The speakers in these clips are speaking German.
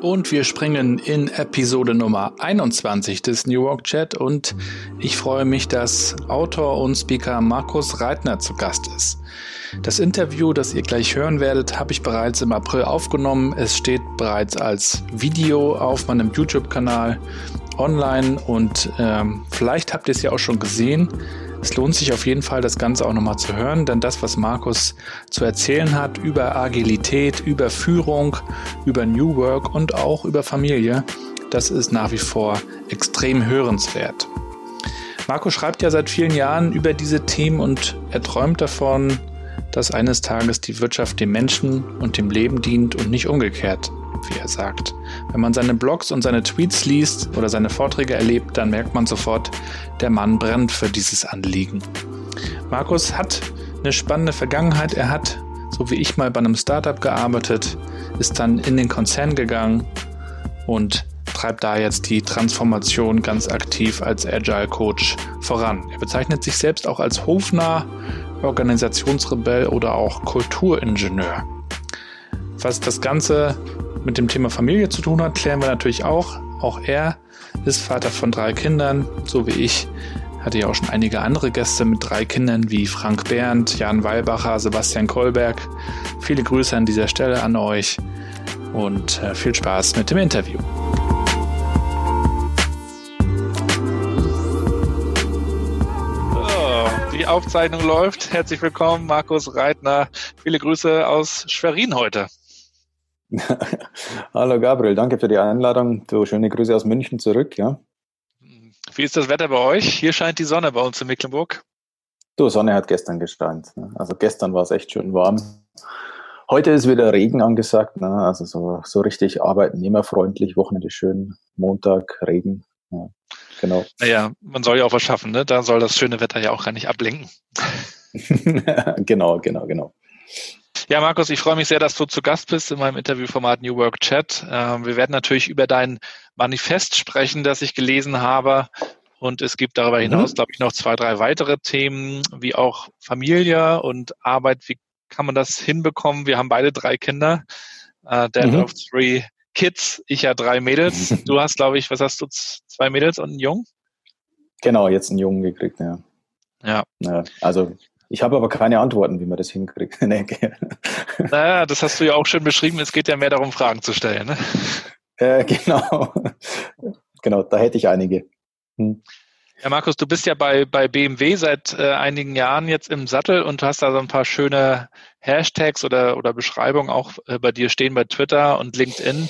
Und wir springen in Episode Nummer 21 des New York Chat und ich freue mich, dass Autor und Speaker Markus Reitner zu Gast ist. Das Interview, das ihr gleich hören werdet, habe ich bereits im April aufgenommen. Es steht bereits als Video auf meinem YouTube-Kanal online und ähm, vielleicht habt ihr es ja auch schon gesehen. Es lohnt sich auf jeden Fall, das Ganze auch nochmal zu hören, denn das, was Markus zu erzählen hat über Agilität, über Führung, über New Work und auch über Familie, das ist nach wie vor extrem hörenswert. Markus schreibt ja seit vielen Jahren über diese Themen und er träumt davon, dass eines Tages die Wirtschaft dem Menschen und dem Leben dient und nicht umgekehrt wie er sagt. Wenn man seine Blogs und seine Tweets liest oder seine Vorträge erlebt, dann merkt man sofort, der Mann brennt für dieses Anliegen. Markus hat eine spannende Vergangenheit. Er hat, so wie ich mal bei einem Startup gearbeitet, ist dann in den Konzern gegangen und treibt da jetzt die Transformation ganz aktiv als Agile Coach voran. Er bezeichnet sich selbst auch als Hofnah, Organisationsrebell oder auch Kulturingenieur. Was das Ganze mit dem Thema Familie zu tun hat, klären wir natürlich auch. Auch er ist Vater von drei Kindern, so wie ich. Hatte ja auch schon einige andere Gäste mit drei Kindern wie Frank Berndt, Jan Weilbacher, Sebastian Kolberg. Viele Grüße an dieser Stelle an euch und äh, viel Spaß mit dem Interview. die Aufzeichnung läuft. Herzlich willkommen, Markus Reitner. Viele Grüße aus Schwerin heute. Hallo Gabriel, danke für die Einladung. Du, schöne Grüße aus München zurück, ja. Wie ist das Wetter bei euch? Hier scheint die Sonne bei uns in Mecklenburg. Du, Sonne hat gestern gescheint. Ne? Also gestern war es echt schön warm. Heute ist wieder Regen angesagt, ne? also so, so richtig arbeitnehmerfreundlich, Wochenende schön, Montag Regen. Ja, genau. Naja, man soll ja auch was schaffen, ne? Da soll das schöne Wetter ja auch gar nicht ablenken. genau, genau, genau. Ja, Markus, ich freue mich sehr, dass du zu Gast bist in meinem Interviewformat New Work Chat. Ähm, wir werden natürlich über dein Manifest sprechen, das ich gelesen habe. Und es gibt darüber mhm. hinaus, mhm. glaube ich, noch zwei, drei weitere Themen, wie auch Familie und Arbeit. Wie kann man das hinbekommen? Wir haben beide drei Kinder. Uh, Dad mhm. of Three Kids. Ich ja drei Mädels. Du hast, glaube ich, was hast du? Zwei Mädels und einen Jungen? Genau, jetzt einen Jungen gekriegt. Ja. ja also ich habe aber keine Antworten, wie man das hinkriegt. naja, das hast du ja auch schön beschrieben. Es geht ja mehr darum, Fragen zu stellen. Ne? Äh, genau. genau, da hätte ich einige. Hm. Ja, Markus, du bist ja bei, bei BMW seit äh, einigen Jahren jetzt im Sattel und hast da so ein paar schöne Hashtags oder, oder Beschreibungen auch äh, bei dir stehen bei Twitter und LinkedIn.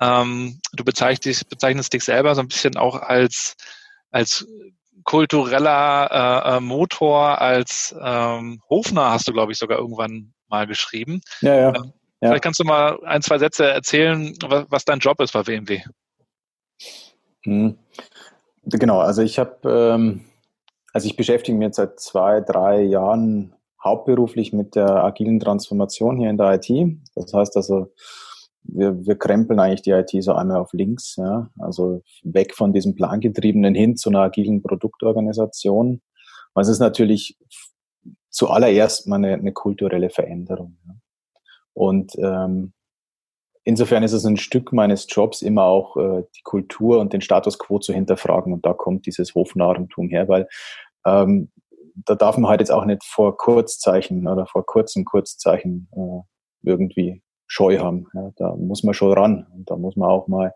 Ähm, du bezeichnest, bezeichnest dich selber so ein bisschen auch als, als kultureller äh, äh, Motor als ähm, Hofner hast du, glaube ich, sogar irgendwann mal geschrieben. Ja, ja. Ähm, ja. Vielleicht kannst du mal ein, zwei Sätze erzählen, was, was dein Job ist bei BMW. Hm. Genau, also ich habe, ähm, also ich beschäftige mich jetzt seit zwei, drei Jahren hauptberuflich mit der agilen Transformation hier in der IT. Das heißt also, wir, wir krempeln eigentlich die IT so einmal auf links, ja, also weg von diesem Plangetriebenen hin zu einer agilen Produktorganisation. Was ist natürlich zuallererst mal eine, eine kulturelle Veränderung. Ja. Und ähm, insofern ist es ein Stück meines Jobs, immer auch äh, die Kultur und den Status quo zu hinterfragen. Und da kommt dieses Hofnarrentum her, weil ähm, da darf man halt jetzt auch nicht vor Kurzzeichen oder vor kurzem Kurzzeichen äh, irgendwie Scheu haben. Ja, da muss man schon ran und da muss man auch mal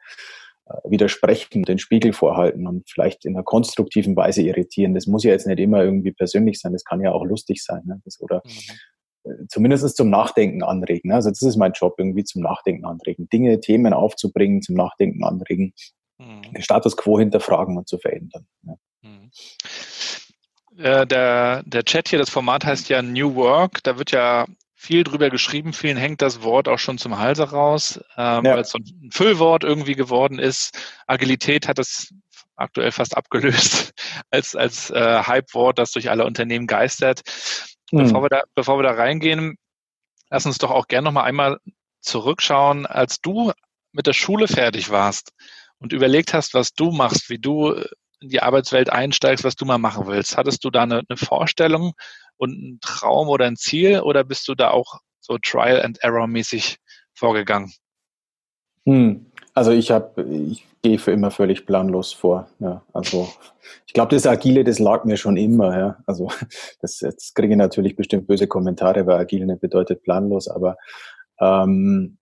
äh, widersprechen, den Spiegel vorhalten und vielleicht in einer konstruktiven Weise irritieren. Das muss ja jetzt nicht immer irgendwie persönlich sein, das kann ja auch lustig sein. Ne? Das, oder mhm. Äh, zumindest zum Nachdenken anregen. Ne? Also das ist mein Job, irgendwie zum Nachdenken anregen. Dinge, Themen aufzubringen, zum Nachdenken anregen, mhm. den Status quo hinterfragen und zu verändern. Ja. Mhm. Äh, der, der Chat hier, das Format heißt ja New Work. Da wird ja viel drüber geschrieben, vielen hängt das Wort auch schon zum Halse raus, ähm, ja. weil es so ein Füllwort irgendwie geworden ist. Agilität hat es aktuell fast abgelöst als, als äh, Hype-Wort, das durch alle Unternehmen geistert. Mhm. Bevor, wir da, bevor wir da reingehen, lass uns doch auch gerne noch mal einmal zurückschauen, als du mit der Schule fertig warst und überlegt hast, was du machst, wie du in die Arbeitswelt einsteigst, was du mal machen willst. Hattest du da eine, eine Vorstellung und ein Traum oder ein Ziel oder bist du da auch so Trial and Error mäßig vorgegangen? Hm. Also ich habe, ich gehe für immer völlig planlos vor. Ja, also ich glaube, das Agile, das lag mir schon immer. Ja, also das jetzt kriege ich natürlich bestimmt böse Kommentare, weil Agile nicht bedeutet planlos, aber ähm,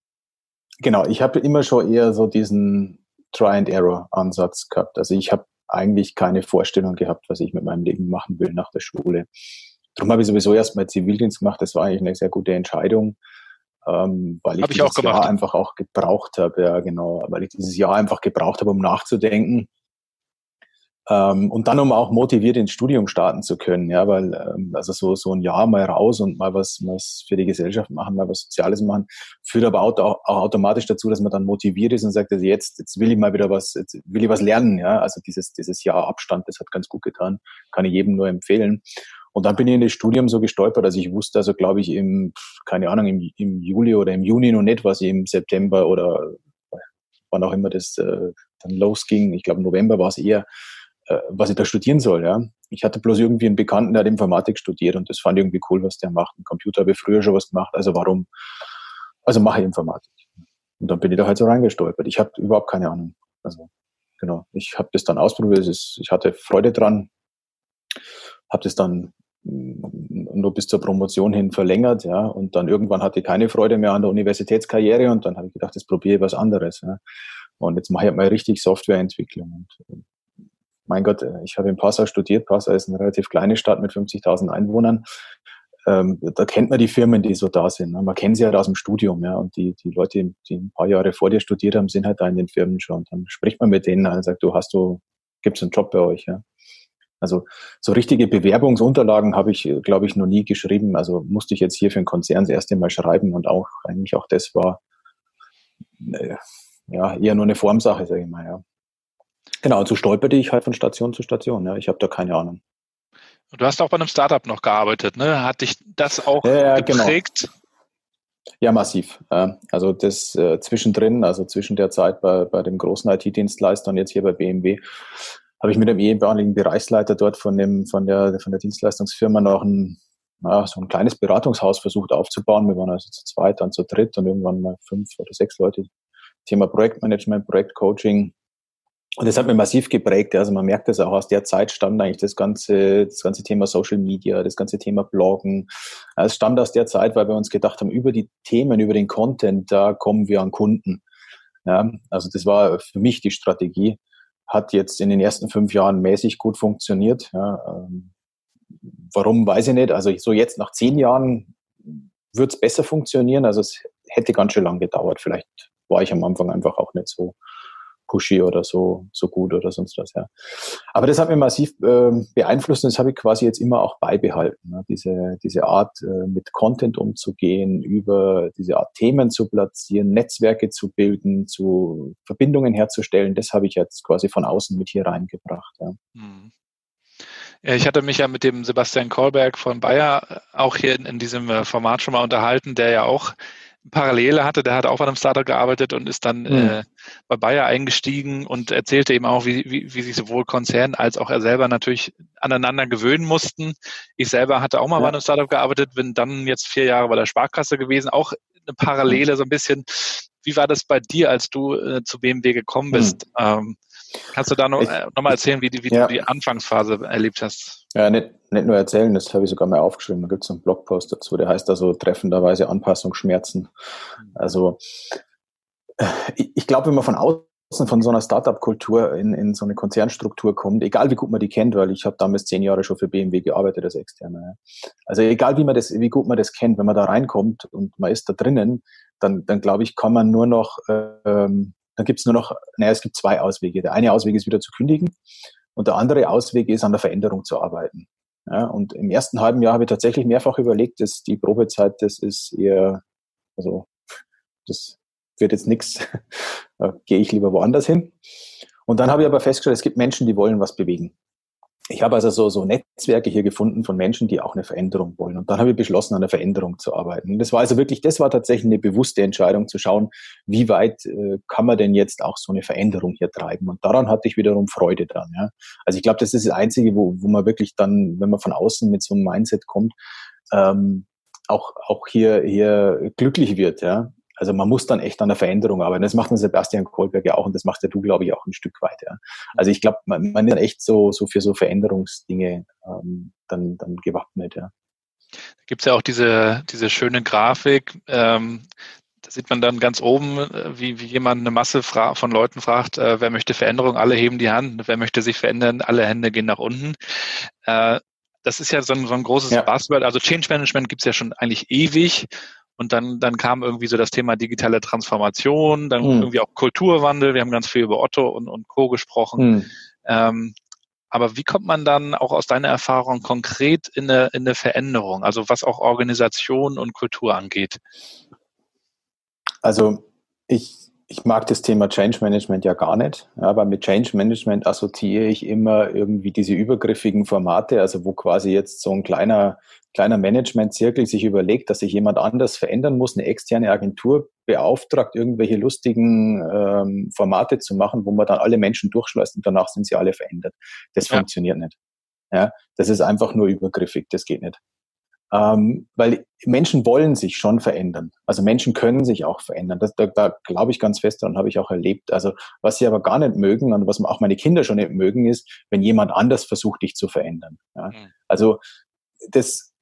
genau, ich habe immer schon eher so diesen Try and Error Ansatz gehabt. Also ich habe eigentlich keine Vorstellung gehabt, was ich mit meinem Leben machen will nach der Schule. Darum habe ich sowieso erstmal Zivildienst gemacht. Das war eigentlich eine sehr gute Entscheidung, ähm, weil ich, ich dieses Jahr einfach auch gebraucht habe. Ja, genau, weil ich dieses Jahr einfach gebraucht habe, um nachzudenken. Ähm, und dann, um auch motiviert ins Studium starten zu können, ja, weil ähm, also so so ein Jahr mal raus und mal was was für die Gesellschaft machen, mal was Soziales machen, führt aber auch, auch automatisch dazu, dass man dann motiviert ist und sagt, also jetzt jetzt will ich mal wieder was, jetzt will ich was lernen, ja, also dieses dieses Jahr Abstand, das hat ganz gut getan, kann ich jedem nur empfehlen. Und dann bin ich in das Studium so gestolpert, dass ich wusste, also glaube ich im, keine Ahnung, im, im Juli oder im Juni noch nicht, was ich im September oder wann auch immer das äh, dann losging. Ich glaube, November war es eher, was ich da studieren soll. Ja. Ich hatte bloß irgendwie einen Bekannten, der hat Informatik studiert und das fand ich irgendwie cool, was der macht. Ein Computer habe ich früher schon was gemacht, also warum, also mache ich Informatik. Und dann bin ich da halt so reingestolpert. Ich habe überhaupt keine Ahnung. Also genau, ich habe das dann ausprobiert. Ist, ich hatte Freude dran, habe das dann nur bis zur Promotion hin verlängert, ja, und dann irgendwann hatte ich keine Freude mehr an der Universitätskarriere und dann habe ich gedacht, jetzt probiere ich was anderes. Ja. Und jetzt mache ich mal richtig Softwareentwicklung. Und äh, mein Gott, äh, ich habe in Passau studiert. Passau ist eine relativ kleine Stadt mit 50.000 Einwohnern. Ähm, da kennt man die Firmen, die so da sind. Ne? Man kennt sie halt aus dem Studium, ja. Und die, die Leute, die ein paar Jahre vor dir studiert haben, sind halt da in den Firmen schon. Und dann spricht man mit denen und sagt, du hast du, gibt's einen Job bei euch, ja. Also so richtige Bewerbungsunterlagen habe ich, glaube ich, noch nie geschrieben. Also musste ich jetzt hier für einen Konzern das erste Mal schreiben und auch eigentlich auch das war äh, ja eher nur eine Formsache, sage ich mal. Ja. Genau, und so stolperte ich halt von Station zu Station. Ja. Ich habe da keine Ahnung. Du hast auch bei einem Startup noch gearbeitet, ne? Hat dich das auch ja, genau. geprägt? Genau. Ja, massiv. Also das äh, zwischendrin, also zwischen der Zeit bei, bei dem großen IT-Dienstleister und jetzt hier bei BMW, habe ich mit dem ehemaligen Bereichsleiter dort von dem von der von der Dienstleistungsfirma noch ein ja, so ein kleines Beratungshaus versucht aufzubauen. Wir waren also zu zweit, dann zu dritt und irgendwann mal fünf oder sechs Leute. Thema Projektmanagement, Projektcoaching. Und das hat mir massiv geprägt. Also man merkt das auch aus der Zeit stammt eigentlich das ganze, das ganze Thema Social Media, das ganze Thema Bloggen. Es stammt aus der Zeit, weil wir uns gedacht haben, über die Themen, über den Content, da kommen wir an Kunden. Ja, also das war für mich die Strategie hat jetzt in den ersten fünf Jahren mäßig gut funktioniert. Ja, ähm, warum, weiß ich nicht. Also so jetzt nach zehn Jahren wird es besser funktionieren. Also es hätte ganz schön lang gedauert. Vielleicht war ich am Anfang einfach auch nicht so pushy oder so, so gut oder sonst was, ja. Aber das hat mich massiv äh, beeinflusst und das habe ich quasi jetzt immer auch beibehalten. Ne? Diese, diese Art, äh, mit Content umzugehen, über diese Art Themen zu platzieren, Netzwerke zu bilden, zu Verbindungen herzustellen, das habe ich jetzt quasi von außen mit hier reingebracht. Ja. Hm. Ich hatte mich ja mit dem Sebastian Kolberg von Bayer auch hier in, in diesem äh, Format schon mal unterhalten, der ja auch Parallele hatte, der hat auch bei einem Startup gearbeitet und ist dann mhm. äh, bei Bayer eingestiegen und erzählte eben auch, wie, wie, wie sich sowohl Konzern als auch er selber natürlich aneinander gewöhnen mussten. Ich selber hatte auch mal ja. bei einem Startup gearbeitet, bin dann jetzt vier Jahre bei der Sparkasse gewesen, auch eine Parallele so ein bisschen. Wie war das bei dir, als du äh, zu BMW gekommen bist? Mhm. Ähm, Kannst du da noch, äh, noch mal erzählen, wie, wie ja. du die Anfangsphase erlebt hast? Ja, nicht, nicht nur erzählen, das habe ich sogar mal aufgeschrieben. Da gibt es einen Blogpost dazu, der heißt also treffenderweise Anpassung Schmerzen. Also ich, ich glaube, wenn man von außen von so einer Startup-Kultur in, in so eine Konzernstruktur kommt, egal wie gut man die kennt, weil ich habe damals zehn Jahre schon für BMW gearbeitet als Externer. Also egal wie man das, wie gut man das kennt, wenn man da reinkommt und man ist da drinnen, dann, dann glaube ich, kann man nur noch ähm, dann gibt es nur noch, naja, es gibt zwei Auswege. Der eine Ausweg ist wieder zu kündigen und der andere Ausweg ist, an der Veränderung zu arbeiten. Ja, und im ersten halben Jahr habe ich tatsächlich mehrfach überlegt, dass die Probezeit, das ist eher, also das wird jetzt nichts, da gehe ich lieber woanders hin. Und dann habe ich aber festgestellt, es gibt Menschen, die wollen was bewegen ich habe also so, so Netzwerke hier gefunden von Menschen, die auch eine Veränderung wollen. Und dann habe ich beschlossen, an der Veränderung zu arbeiten. Und das war also wirklich, das war tatsächlich eine bewusste Entscheidung zu schauen, wie weit äh, kann man denn jetzt auch so eine Veränderung hier treiben. Und daran hatte ich wiederum Freude dran. Ja. Also ich glaube, das ist das Einzige, wo, wo man wirklich dann, wenn man von außen mit so einem Mindset kommt, ähm, auch, auch hier, hier glücklich wird. Ja. Also man muss dann echt an der Veränderung arbeiten. Das macht ein Sebastian Kohlberg ja auch und das macht ja du, glaube ich, auch ein Stück weit. Ja. Also ich glaube, man, man ist dann echt so, so für so Veränderungsdinge ähm, dann, dann gewappnet. Ja. Da gibt es ja auch diese, diese schöne Grafik, ähm, da sieht man dann ganz oben, äh, wie, wie jemand eine Masse von Leuten fragt, äh, wer möchte Veränderung, alle heben die Hand, wer möchte sich verändern, alle Hände gehen nach unten. Äh, das ist ja so ein, so ein großes ja. Buzzword. Also Change Management gibt es ja schon eigentlich ewig. Und dann, dann kam irgendwie so das Thema digitale Transformation, dann mhm. irgendwie auch Kulturwandel. Wir haben ganz viel über Otto und, und Co. gesprochen. Mhm. Ähm, aber wie kommt man dann auch aus deiner Erfahrung konkret in eine, in eine Veränderung, also was auch Organisation und Kultur angeht? Also ich ich mag das Thema Change Management ja gar nicht, aber mit Change Management assoziiere ich immer irgendwie diese übergriffigen Formate, also wo quasi jetzt so ein kleiner, kleiner Management-Zirkel sich überlegt, dass sich jemand anders verändern muss, eine externe Agentur beauftragt, irgendwelche lustigen ähm, Formate zu machen, wo man dann alle Menschen durchschleust und danach sind sie alle verändert. Das ja. funktioniert nicht. Ja, das ist einfach nur übergriffig, das geht nicht. Ähm, weil Menschen wollen sich schon verändern. Also Menschen können sich auch verändern. Das, da, da glaube ich ganz fest daran, habe ich auch erlebt. Also was sie aber gar nicht mögen und was auch meine Kinder schon nicht mögen, ist, wenn jemand anders versucht, dich zu verändern. Ja? Mhm. Also das,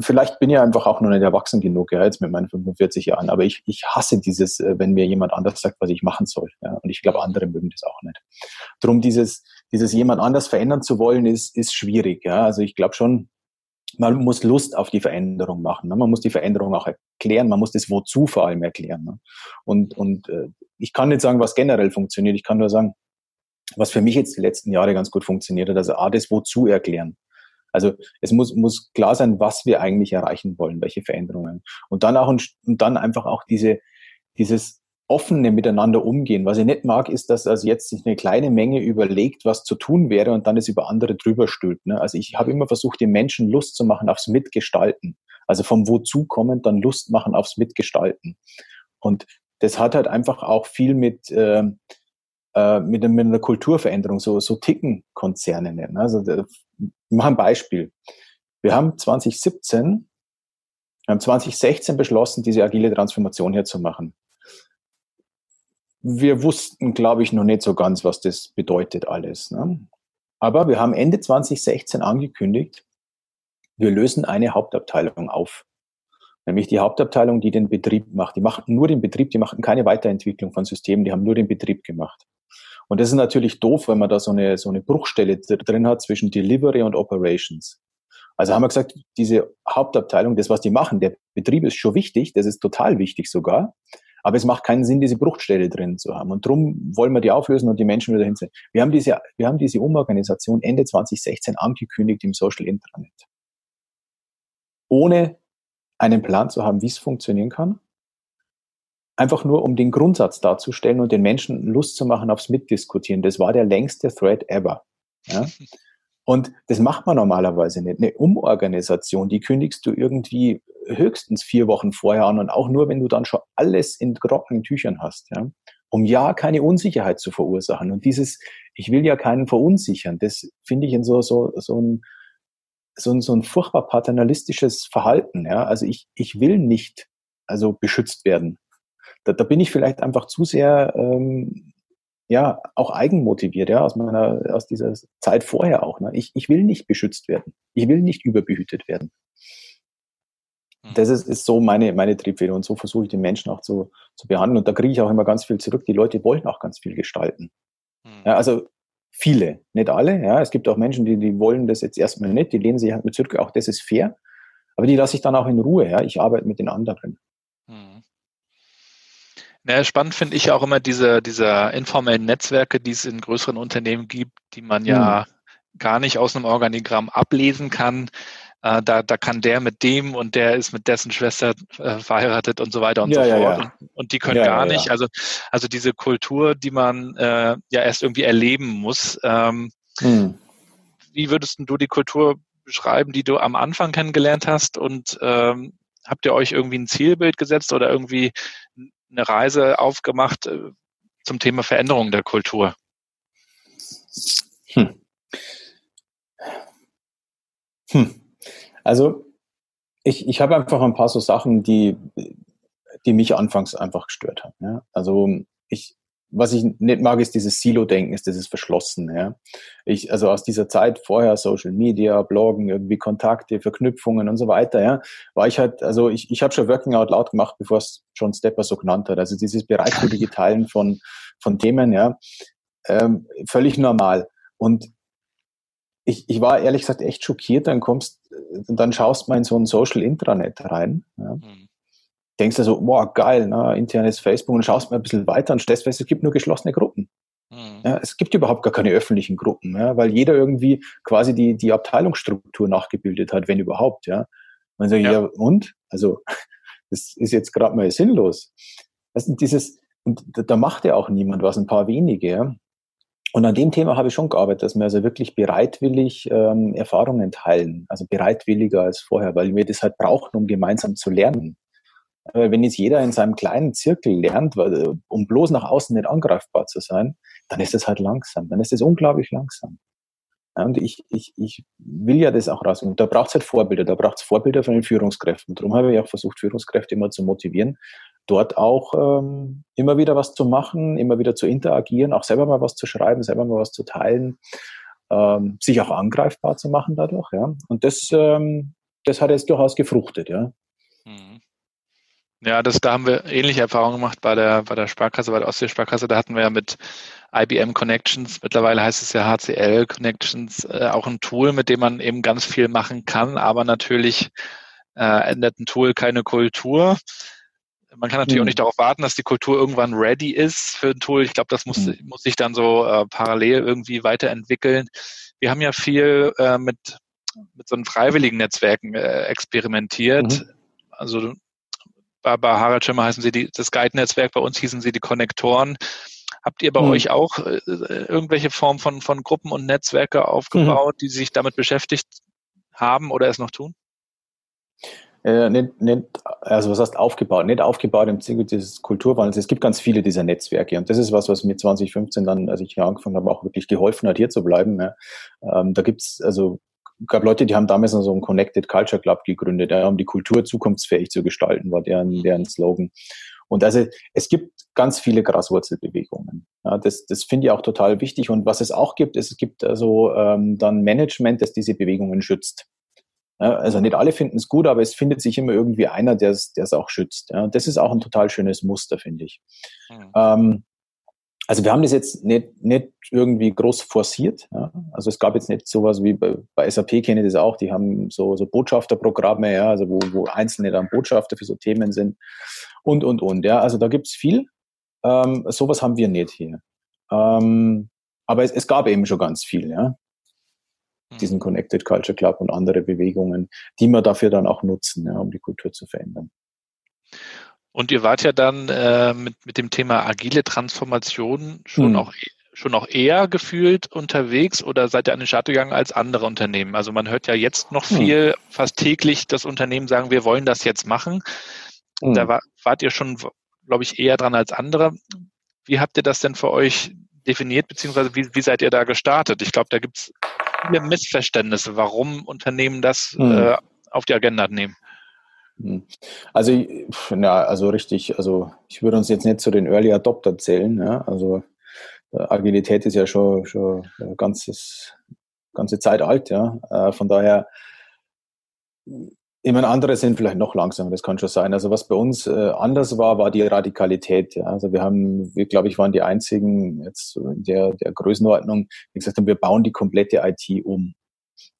vielleicht bin ich einfach auch noch nicht erwachsen genug, ja, jetzt mit meinen 45 Jahren, aber ich, ich hasse dieses, äh, wenn mir jemand anders sagt, was ich machen soll. Ja? Und ich glaube, andere mögen das auch nicht. Drum dieses, dieses jemand anders verändern zu wollen, ist, ist schwierig. Ja? Also ich glaube schon, man muss Lust auf die Veränderung machen. Ne? Man muss die Veränderung auch erklären, man muss das Wozu vor allem erklären. Ne? Und, und äh, ich kann nicht sagen, was generell funktioniert, ich kann nur sagen, was für mich jetzt die letzten Jahre ganz gut funktioniert hat, also A, das Wozu erklären. Also es muss, muss klar sein, was wir eigentlich erreichen wollen, welche Veränderungen. Und dann auch und dann einfach auch diese, dieses offene Miteinander umgehen. Was ich nicht mag, ist, dass also jetzt sich eine kleine Menge überlegt, was zu tun wäre und dann es über andere drüber stülpt. Ne? Also ich habe immer versucht, den Menschen Lust zu machen aufs Mitgestalten. Also vom Wozu kommend dann Lust machen aufs Mitgestalten. Und das hat halt einfach auch viel mit, äh, äh, mit, mit einer Kulturveränderung, so, so ticken Konzerne. Ne? Also ich mache ein Beispiel. Wir haben 2017, wir haben 2016 beschlossen, diese agile Transformation hier zu machen wir wussten, glaube ich, noch nicht so ganz, was das bedeutet alles. Ne? Aber wir haben Ende 2016 angekündigt, wir lösen eine Hauptabteilung auf. Nämlich die Hauptabteilung, die den Betrieb macht. Die machten nur den Betrieb, die machten keine Weiterentwicklung von Systemen, die haben nur den Betrieb gemacht. Und das ist natürlich doof, wenn man da so eine, so eine Bruchstelle drin hat zwischen Delivery und Operations. Also haben wir gesagt, diese Hauptabteilung, das, was die machen, der Betrieb ist schon wichtig, das ist total wichtig sogar. Aber es macht keinen Sinn, diese Bruchstelle drin zu haben. Und darum wollen wir die auflösen und die Menschen wieder hinsetzen. Wir haben diese, wir haben diese Umorganisation Ende 2016 angekündigt im Social Intranet. Ohne einen Plan zu haben, wie es funktionieren kann. Einfach nur, um den Grundsatz darzustellen und den Menschen Lust zu machen aufs Mitdiskutieren. Das war der längste Thread ever. Ja? Und das macht man normalerweise nicht. Eine Umorganisation, die kündigst du irgendwie höchstens vier Wochen vorher an und auch nur, wenn du dann schon alles in trockenen Tüchern hast, ja, um ja keine Unsicherheit zu verursachen. Und dieses, ich will ja keinen verunsichern, das finde ich in so, so, so ein, so ein, so ein furchtbar paternalistisches Verhalten. Ja? Also ich, ich will nicht also beschützt werden. Da, da bin ich vielleicht einfach zu sehr ähm, ja auch eigenmotiviert, ja, aus meiner, aus dieser Zeit vorher auch. Ne? Ich, ich will nicht beschützt werden. Ich will nicht überbehütet werden. Hm. Das ist, ist so meine, meine Triebfeder und so versuche ich den Menschen auch zu, zu behandeln. Und da kriege ich auch immer ganz viel zurück. Die Leute wollen auch ganz viel gestalten. Hm. Ja, also viele, nicht alle. Ja, es gibt auch Menschen, die, die wollen das jetzt erstmal nicht, die lehnen sich halt mit zurück. Auch das ist fair. Aber die lasse ich dann auch in Ruhe. Ja, ich arbeite mit den anderen. Hm. Ja, spannend finde ich auch immer diese, diese informellen Netzwerke, die es in größeren Unternehmen gibt, die man ja hm. gar nicht aus einem Organigramm ablesen kann äh, da, da kann der mit dem und der ist mit dessen Schwester äh, verheiratet und so weiter und ja, so fort. Ja. Und, und, die können ja, gar nicht. Also, also diese Kultur, die man äh, ja erst irgendwie erleben muss. Ähm, hm. Wie würdest du die Kultur beschreiben, die du am Anfang kennengelernt hast? Und ähm, habt ihr euch irgendwie ein Zielbild gesetzt oder irgendwie eine Reise aufgemacht äh, zum Thema Veränderung der Kultur? Hm. Hm. Also ich, ich habe einfach ein paar so Sachen, die, die mich anfangs einfach gestört haben. Ja? Also ich, was ich nicht mag, ist dieses Silo-Denken, ist dieses Verschlossen. Ja? Ich, also aus dieser Zeit vorher, Social Media, Bloggen, irgendwie Kontakte, Verknüpfungen und so weiter, ja, war ich halt, also ich, ich habe schon Working Out laut gemacht, bevor es John Stepper so genannt hat. Also dieses bereitwillige Teilen von, von Themen, ja, ähm, völlig normal. Und ich, ich war ehrlich gesagt echt schockiert, dann kommst, dann schaust mal in so ein Social Intranet rein. Ja. Mhm. Denkst du so, boah, geil, ne, internes Facebook und schaust mal ein bisschen weiter und stellst fest, es gibt nur geschlossene Gruppen. Mhm. Ja, es gibt überhaupt gar keine öffentlichen Gruppen, ja, weil jeder irgendwie quasi die, die Abteilungsstruktur nachgebildet hat, wenn überhaupt, ja. Man sagt, ja. ja, und? Also, das ist jetzt gerade mal sinnlos. Das ist dieses, und da macht ja auch niemand was, ein paar wenige, ja. Und an dem Thema habe ich schon gearbeitet, dass wir also wirklich bereitwillig ähm, Erfahrungen teilen, also bereitwilliger als vorher, weil wir das halt brauchen, um gemeinsam zu lernen. Aber wenn jetzt jeder in seinem kleinen Zirkel lernt, weil, um bloß nach außen nicht angreifbar zu sein, dann ist das halt langsam, dann ist das unglaublich langsam. Ja, und ich, ich, ich will ja das auch raus. Und da braucht es halt Vorbilder, da braucht es Vorbilder von den Führungskräften. Darum habe ich auch versucht, Führungskräfte immer zu motivieren, dort auch ähm, immer wieder was zu machen, immer wieder zu interagieren, auch selber mal was zu schreiben, selber mal was zu teilen, ähm, sich auch angreifbar zu machen dadurch. Ja. Und das, ähm, das hat jetzt durchaus gefruchtet, ja. Mhm. Ja, das, da haben wir ähnliche Erfahrungen gemacht bei der, bei der Sparkasse, bei der Ostsee-Sparkasse. Da hatten wir ja mit IBM Connections, mittlerweile heißt es ja HCL Connections, äh, auch ein Tool, mit dem man eben ganz viel machen kann, aber natürlich äh, ändert ein Tool keine Kultur. Man kann natürlich mhm. auch nicht darauf warten, dass die Kultur irgendwann ready ist für ein Tool. Ich glaube, das muss, mhm. muss sich dann so äh, parallel irgendwie weiterentwickeln. Wir haben ja viel äh, mit, mit so einen freiwilligen Netzwerken äh, experimentiert. Mhm. Also bei, bei Harald Schimmer heißen sie die, das Guide-Netzwerk, bei uns hießen sie die Konnektoren. Habt ihr bei mhm. euch auch äh, irgendwelche Form von, von Gruppen und Netzwerke aufgebaut, mhm. die sich damit beschäftigt haben oder es noch tun? Äh, nicht, nicht, also was heißt aufgebaut? Nicht aufgebaut im Sinne des Kulturwandels. Es gibt ganz viele dieser Netzwerke und das ist was, was mir 2015 dann, als ich hier angefangen habe, auch wirklich geholfen hat, hier zu bleiben. Ja. Ähm, da gibt's also gab Leute, die haben damals noch so einen Connected Culture Club gegründet, ja, um die Kultur zukunftsfähig zu gestalten, war deren, deren Slogan. Und also es gibt ganz viele Graswurzelbewegungen. Ja, das das finde ich auch total wichtig. Und was es auch gibt, ist, es gibt also ähm, dann Management, das diese Bewegungen schützt. Ja, also nicht alle finden es gut, aber es findet sich immer irgendwie einer, der es auch schützt. Ja, das ist auch ein total schönes Muster, finde ich. Mhm. Ähm, also wir haben das jetzt nicht, nicht irgendwie groß forciert. Ja. Also es gab jetzt nicht sowas wie bei, bei SAP kenne ich das auch, die haben so, so Botschafterprogramme, ja, also wo, wo Einzelne dann Botschafter für so Themen sind und, und, und. Ja. Also da gibt's viel. Ähm, sowas haben wir nicht hier. Ähm, aber es, es gab eben schon ganz viel, ja diesen mhm. Connected Culture Club und andere Bewegungen, die wir dafür dann auch nutzen, ja, um die Kultur zu verändern. Und ihr wart ja dann äh, mit, mit dem Thema agile Transformation schon mhm. auch schon noch eher gefühlt unterwegs oder seid ihr an den Start gegangen als andere Unternehmen? Also man hört ja jetzt noch hm. viel, hm. fast täglich das Unternehmen sagen, wir wollen das jetzt machen. Hm. Da war, wart ihr schon, glaube ich, eher dran als andere. Wie habt ihr das denn für euch definiert, beziehungsweise wie, wie seid ihr da gestartet? Ich glaube, da gibt es viele Missverständnisse, warum Unternehmen das hm. äh, auf die Agenda nehmen. Hm. Also, ja, also richtig, also ich würde uns jetzt nicht zu den Early Adopter zählen, ja, also äh, Agilität ist ja schon, schon ganzes, ganze Zeit alt, ja. Äh, von daher, ich meine, andere sind vielleicht noch langsamer, das kann schon sein. Also was bei uns äh, anders war, war die Radikalität. Ja. Also wir haben, wir glaube ich, waren die einzigen jetzt in der, der Größenordnung, die gesagt haben, wir bauen die komplette IT um.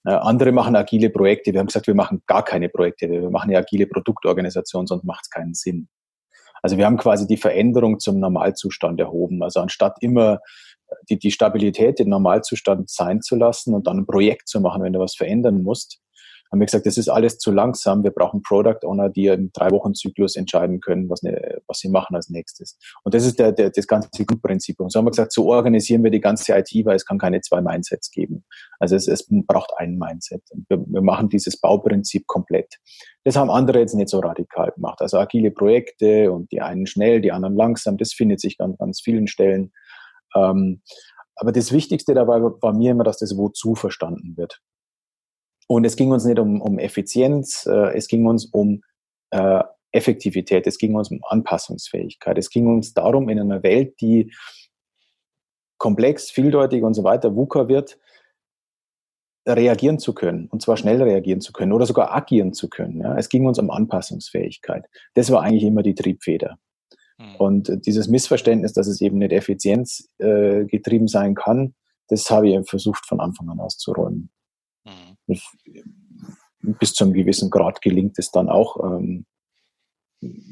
Äh, andere machen agile Projekte. Wir haben gesagt, wir machen gar keine Projekte. Wir machen eine agile Produktorganisation, sonst macht es keinen Sinn. Also wir haben quasi die Veränderung zum Normalzustand erhoben. Also anstatt immer die, die Stabilität, den Normalzustand sein zu lassen und dann ein Projekt zu machen, wenn du was verändern musst, haben wir gesagt, das ist alles zu langsam. Wir brauchen Product Owner, die im drei Wochen Zyklus entscheiden können, was, ne, was sie machen als nächstes. Und das ist der, der, das ganze Grundprinzip. Und so haben wir gesagt, so organisieren wir die ganze IT, weil es kann keine zwei Mindsets geben. Also es, es braucht ein Mindset. Wir, wir machen dieses Bauprinzip komplett. Das haben andere jetzt nicht so radikal gemacht. Also agile Projekte und die einen schnell, die anderen langsam. Das findet sich an ganz vielen Stellen. Ähm, aber das Wichtigste dabei war mir immer, dass das Wozu verstanden wird. Und es ging uns nicht um, um Effizienz, äh, es ging uns um äh, Effektivität, es ging uns um Anpassungsfähigkeit. Es ging uns darum, in einer Welt, die komplex, vieldeutig und so weiter, VUCA wird, reagieren zu können und zwar schnell reagieren zu können oder sogar agieren zu können. Ja. Es ging uns um Anpassungsfähigkeit. Das war eigentlich immer die Triebfeder. Hm. Und dieses Missverständnis, dass es eben nicht effizienzgetrieben äh, sein kann, das habe ich versucht von Anfang an auszuräumen. Bis zu einem gewissen Grad gelingt es dann auch. Ähm,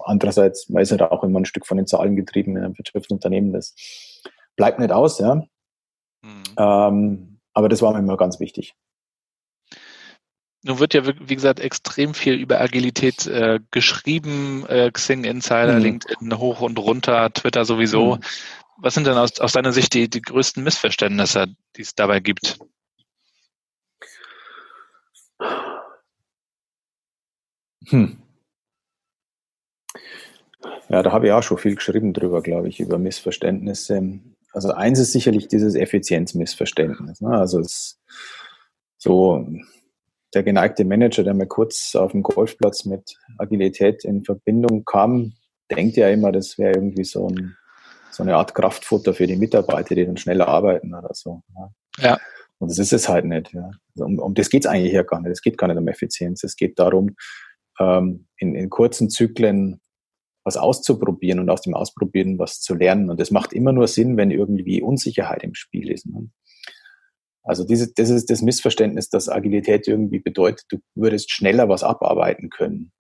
andererseits, man ist halt auch immer ein Stück von den Zahlen getrieben in einem Wirtschaftsunternehmen. Das bleibt nicht aus, ja. Mhm. Ähm, aber das war mir immer ganz wichtig. Nun wird ja, wie gesagt, extrem viel über Agilität äh, geschrieben, äh, Xing Insider, mhm. LinkedIn hoch und runter, Twitter sowieso. Mhm. Was sind denn aus, aus deiner Sicht die, die größten Missverständnisse, die es dabei gibt? Hm. Ja, da habe ich auch schon viel geschrieben drüber, glaube ich, über Missverständnisse. Also eins ist sicherlich dieses Effizienzmissverständnis. Ne? Also es, so der geneigte Manager, der mal kurz auf dem Golfplatz mit Agilität in Verbindung kam, denkt ja immer, das wäre irgendwie so, ein, so eine Art Kraftfutter für die Mitarbeiter, die dann schneller arbeiten oder so. Ne? Ja. Und das ist es halt nicht. Ja. Also um, um das geht es eigentlich ja gar nicht. Es geht gar nicht um Effizienz. Es geht darum, ähm, in, in kurzen Zyklen was auszuprobieren und aus dem Ausprobieren was zu lernen. Und das macht immer nur Sinn, wenn irgendwie Unsicherheit im Spiel ist. Ne? Also diese, das ist das Missverständnis, dass Agilität irgendwie bedeutet, du würdest schneller was abarbeiten können.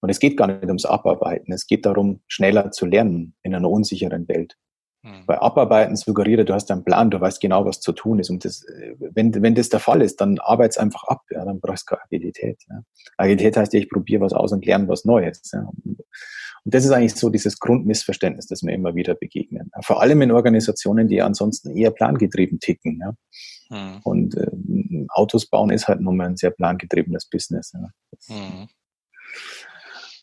Und es geht gar nicht ums Abarbeiten, es geht darum, schneller zu lernen in einer unsicheren Welt. Mhm. Bei Abarbeiten suggeriert, du hast einen Plan, du weißt genau, was zu tun ist. Und das, wenn, wenn das der Fall ist, dann arbeit's einfach ab, ja, dann brauchst du keine Agilität. Ja. Agilität heißt ja, ich probiere was aus und lerne was Neues. Ja. Und das ist eigentlich so dieses Grundmissverständnis, das mir immer wieder begegnen. Vor allem in Organisationen, die ansonsten eher plangetrieben ticken. Ja. Mhm. Und äh, Autos bauen ist halt nun mal ein sehr plangetriebenes Business. Ja. Mhm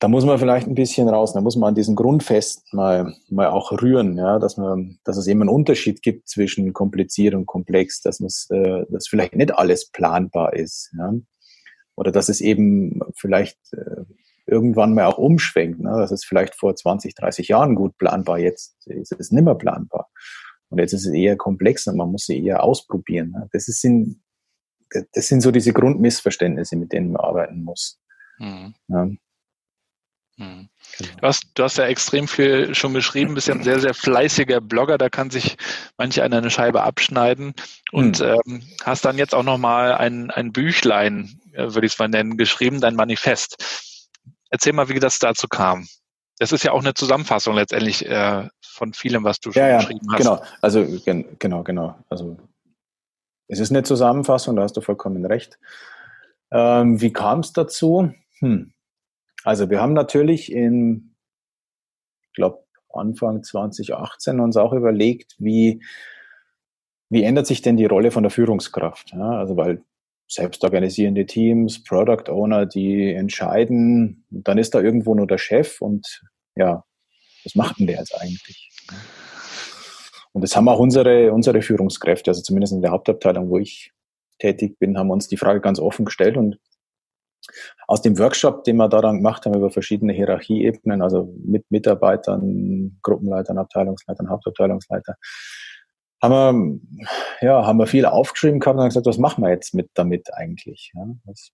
da muss man vielleicht ein bisschen raus, da muss man an diesen Grundfesten mal, mal auch rühren, ja, dass man, dass es eben einen Unterschied gibt zwischen kompliziert und komplex, dass es, äh, dass vielleicht nicht alles planbar ist, ja, oder dass es eben vielleicht äh, irgendwann mal auch umschwenkt, ne? dass es vielleicht vor 20, 30 Jahren gut planbar, jetzt ist es nicht mehr planbar. Und jetzt ist es eher komplex und man muss sie eher ausprobieren. Ne? Das, ist in, das sind so diese Grundmissverständnisse, mit denen man arbeiten muss. Mhm. Ja. Hm. Genau. Du, hast, du hast ja extrem viel schon geschrieben, bist ja ein sehr, sehr fleißiger Blogger, da kann sich manch einer eine Scheibe abschneiden und mhm. ähm, hast dann jetzt auch nochmal ein, ein Büchlein, äh, würde ich es mal nennen, geschrieben, dein Manifest. Erzähl mal, wie das dazu kam. Das ist ja auch eine Zusammenfassung letztendlich äh, von vielem, was du schon ja, geschrieben hast. Genau, also gen, genau, genau. Also es ist eine Zusammenfassung, da hast du vollkommen recht. Ähm, wie kam es dazu? Hm. Also wir haben natürlich in, ich glaube, Anfang 2018 uns auch überlegt, wie, wie ändert sich denn die Rolle von der Führungskraft? Ja, also weil selbstorganisierende Teams, Product Owner, die entscheiden, dann ist da irgendwo nur der Chef und ja, was macht denn der jetzt eigentlich? Und das haben auch unsere, unsere Führungskräfte, also zumindest in der Hauptabteilung, wo ich tätig bin, haben uns die Frage ganz offen gestellt und aus dem Workshop, den wir daran gemacht haben, über verschiedene Hierarchieebenen, also mit Mitarbeitern, Gruppenleitern, Abteilungsleitern, Hauptabteilungsleiter, haben wir, ja, haben wir viel aufgeschrieben gehabt und gesagt, was machen wir jetzt mit damit eigentlich? Ja, was,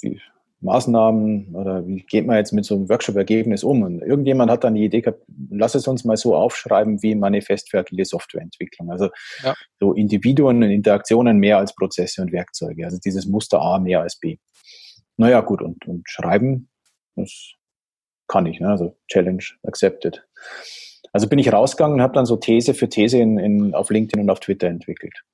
wie, Maßnahmen oder wie geht man jetzt mit so einem Workshop-Ergebnis um? Und irgendjemand hat dann die Idee gehabt, lass es uns mal so aufschreiben wie Manifest für agile Softwareentwicklung. Also ja. so Individuen und Interaktionen mehr als Prozesse und Werkzeuge. Also dieses Muster A mehr als B. Naja, gut, und, und schreiben, das kann ich, ne? also Challenge accepted. Also bin ich rausgegangen und habe dann so These für These in, in, auf LinkedIn und auf Twitter entwickelt.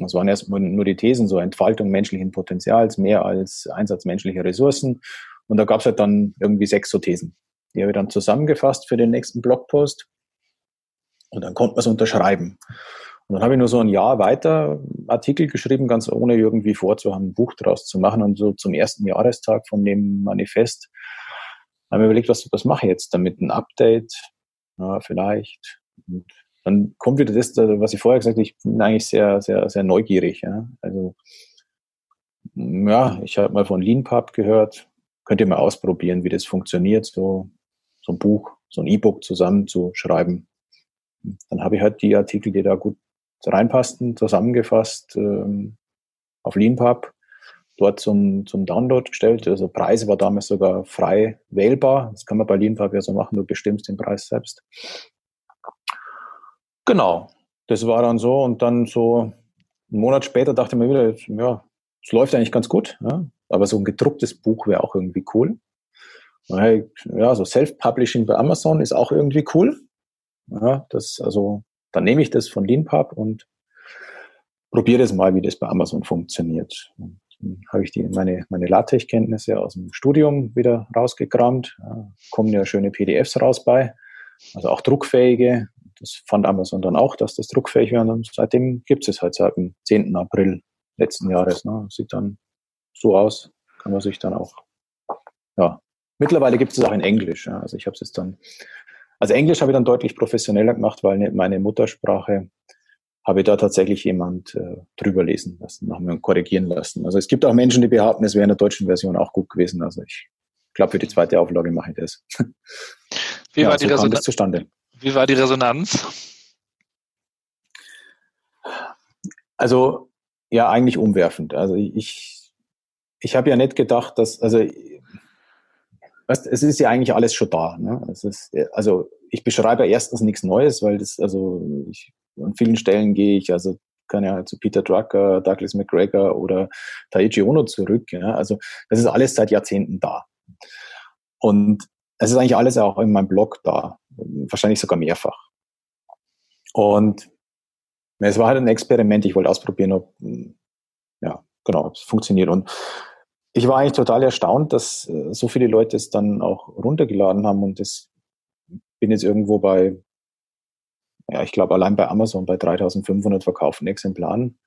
Das waren erstmal nur die Thesen, so Entfaltung menschlichen Potenzials, mehr als Einsatz menschlicher Ressourcen. Und da gab es halt dann irgendwie sechs so Thesen. Die habe ich dann zusammengefasst für den nächsten Blogpost. Und dann konnte man es unterschreiben. Und dann habe ich nur so ein Jahr weiter Artikel geschrieben, ganz ohne irgendwie vorzuhaben, ein Buch draus zu machen. Und so zum ersten Jahrestag von dem Manifest habe ich mir überlegt, was, was mache ich jetzt damit? Ein Update? Ja, vielleicht. Und dann kommt wieder das, was ich vorher gesagt habe, ich bin eigentlich sehr, sehr, sehr neugierig. Ja. Also ja, ich habe mal von Leanpub gehört. Könnt ihr mal ausprobieren, wie das funktioniert, so, so ein Buch, so ein E-Book zusammenzuschreiben. Dann habe ich halt die Artikel, die da gut reinpassten, zusammengefasst ähm, auf Leanpub, dort zum, zum Download gestellt. Also Preis war damals sogar frei wählbar. Das kann man bei Leanpub ja so machen, du bestimmst den Preis selbst. Genau, das war dann so und dann so einen Monat später dachte ich mir wieder, ja, es läuft eigentlich ganz gut, ja, aber so ein gedrucktes Buch wäre auch irgendwie cool. Ja, so Self-Publishing bei Amazon ist auch irgendwie cool. Ja, das, also, dann nehme ich das von Leanpub und probiere das mal, wie das bei Amazon funktioniert. Dann habe ich die, meine, meine LaTeX-Kenntnisse aus dem Studium wieder rausgekramt. Ja, kommen ja schöne PDFs raus bei, also auch druckfähige. Das fand Amazon dann auch, dass das druckfähig wäre. Und seitdem gibt es halt seit dem 10. April letzten Jahres. Ne? Sieht dann so aus, kann man sich dann auch, ja. Mittlerweile gibt es es auch in Englisch. Ja? Also ich habe es jetzt dann, also Englisch habe ich dann deutlich professioneller gemacht, weil nicht meine Muttersprache habe ich da tatsächlich jemand äh, drüber lesen lassen, nochmal korrigieren lassen. Also es gibt auch Menschen, die behaupten, es wäre in der deutschen Version auch gut gewesen. Also ich glaube, für die zweite Auflage mache ich das. Wie ja, war die so Resonanz? zustande. Wie war die Resonanz? Also ja, eigentlich umwerfend. Also ich, ich habe ja nicht gedacht, dass, also weißt, es ist ja eigentlich alles schon da. Ne? Es ist, also ich beschreibe erstens nichts Neues, weil das, also ich, an vielen Stellen gehe ich, also kann ja zu Peter Drucker, Douglas McGregor oder Taichi Ono zurück. Ja? Also das ist alles seit Jahrzehnten da. Und es ist eigentlich alles auch in meinem Blog da, wahrscheinlich sogar mehrfach. Und es war halt ein Experiment, ich wollte ausprobieren, ob, ja, genau, ob es funktioniert. Und ich war eigentlich total erstaunt, dass äh, so viele Leute es dann auch runtergeladen haben und das bin jetzt irgendwo bei, ja, ich glaube allein bei Amazon bei 3500 verkauften Exemplaren.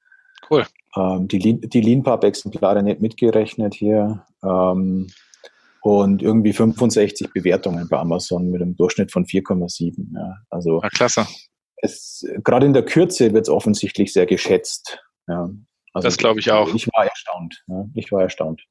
Cool. Ähm, die, die Leanpub-Exemplare nicht mitgerechnet hier. Ähm, und irgendwie 65 Bewertungen bei Amazon mit einem Durchschnitt von 4,7. Ja. Also ja, klasse. Es, gerade in der Kürze wird es offensichtlich sehr geschätzt. Ja. Also das glaube ich auch. Ich war erstaunt. Ja. Ich war erstaunt.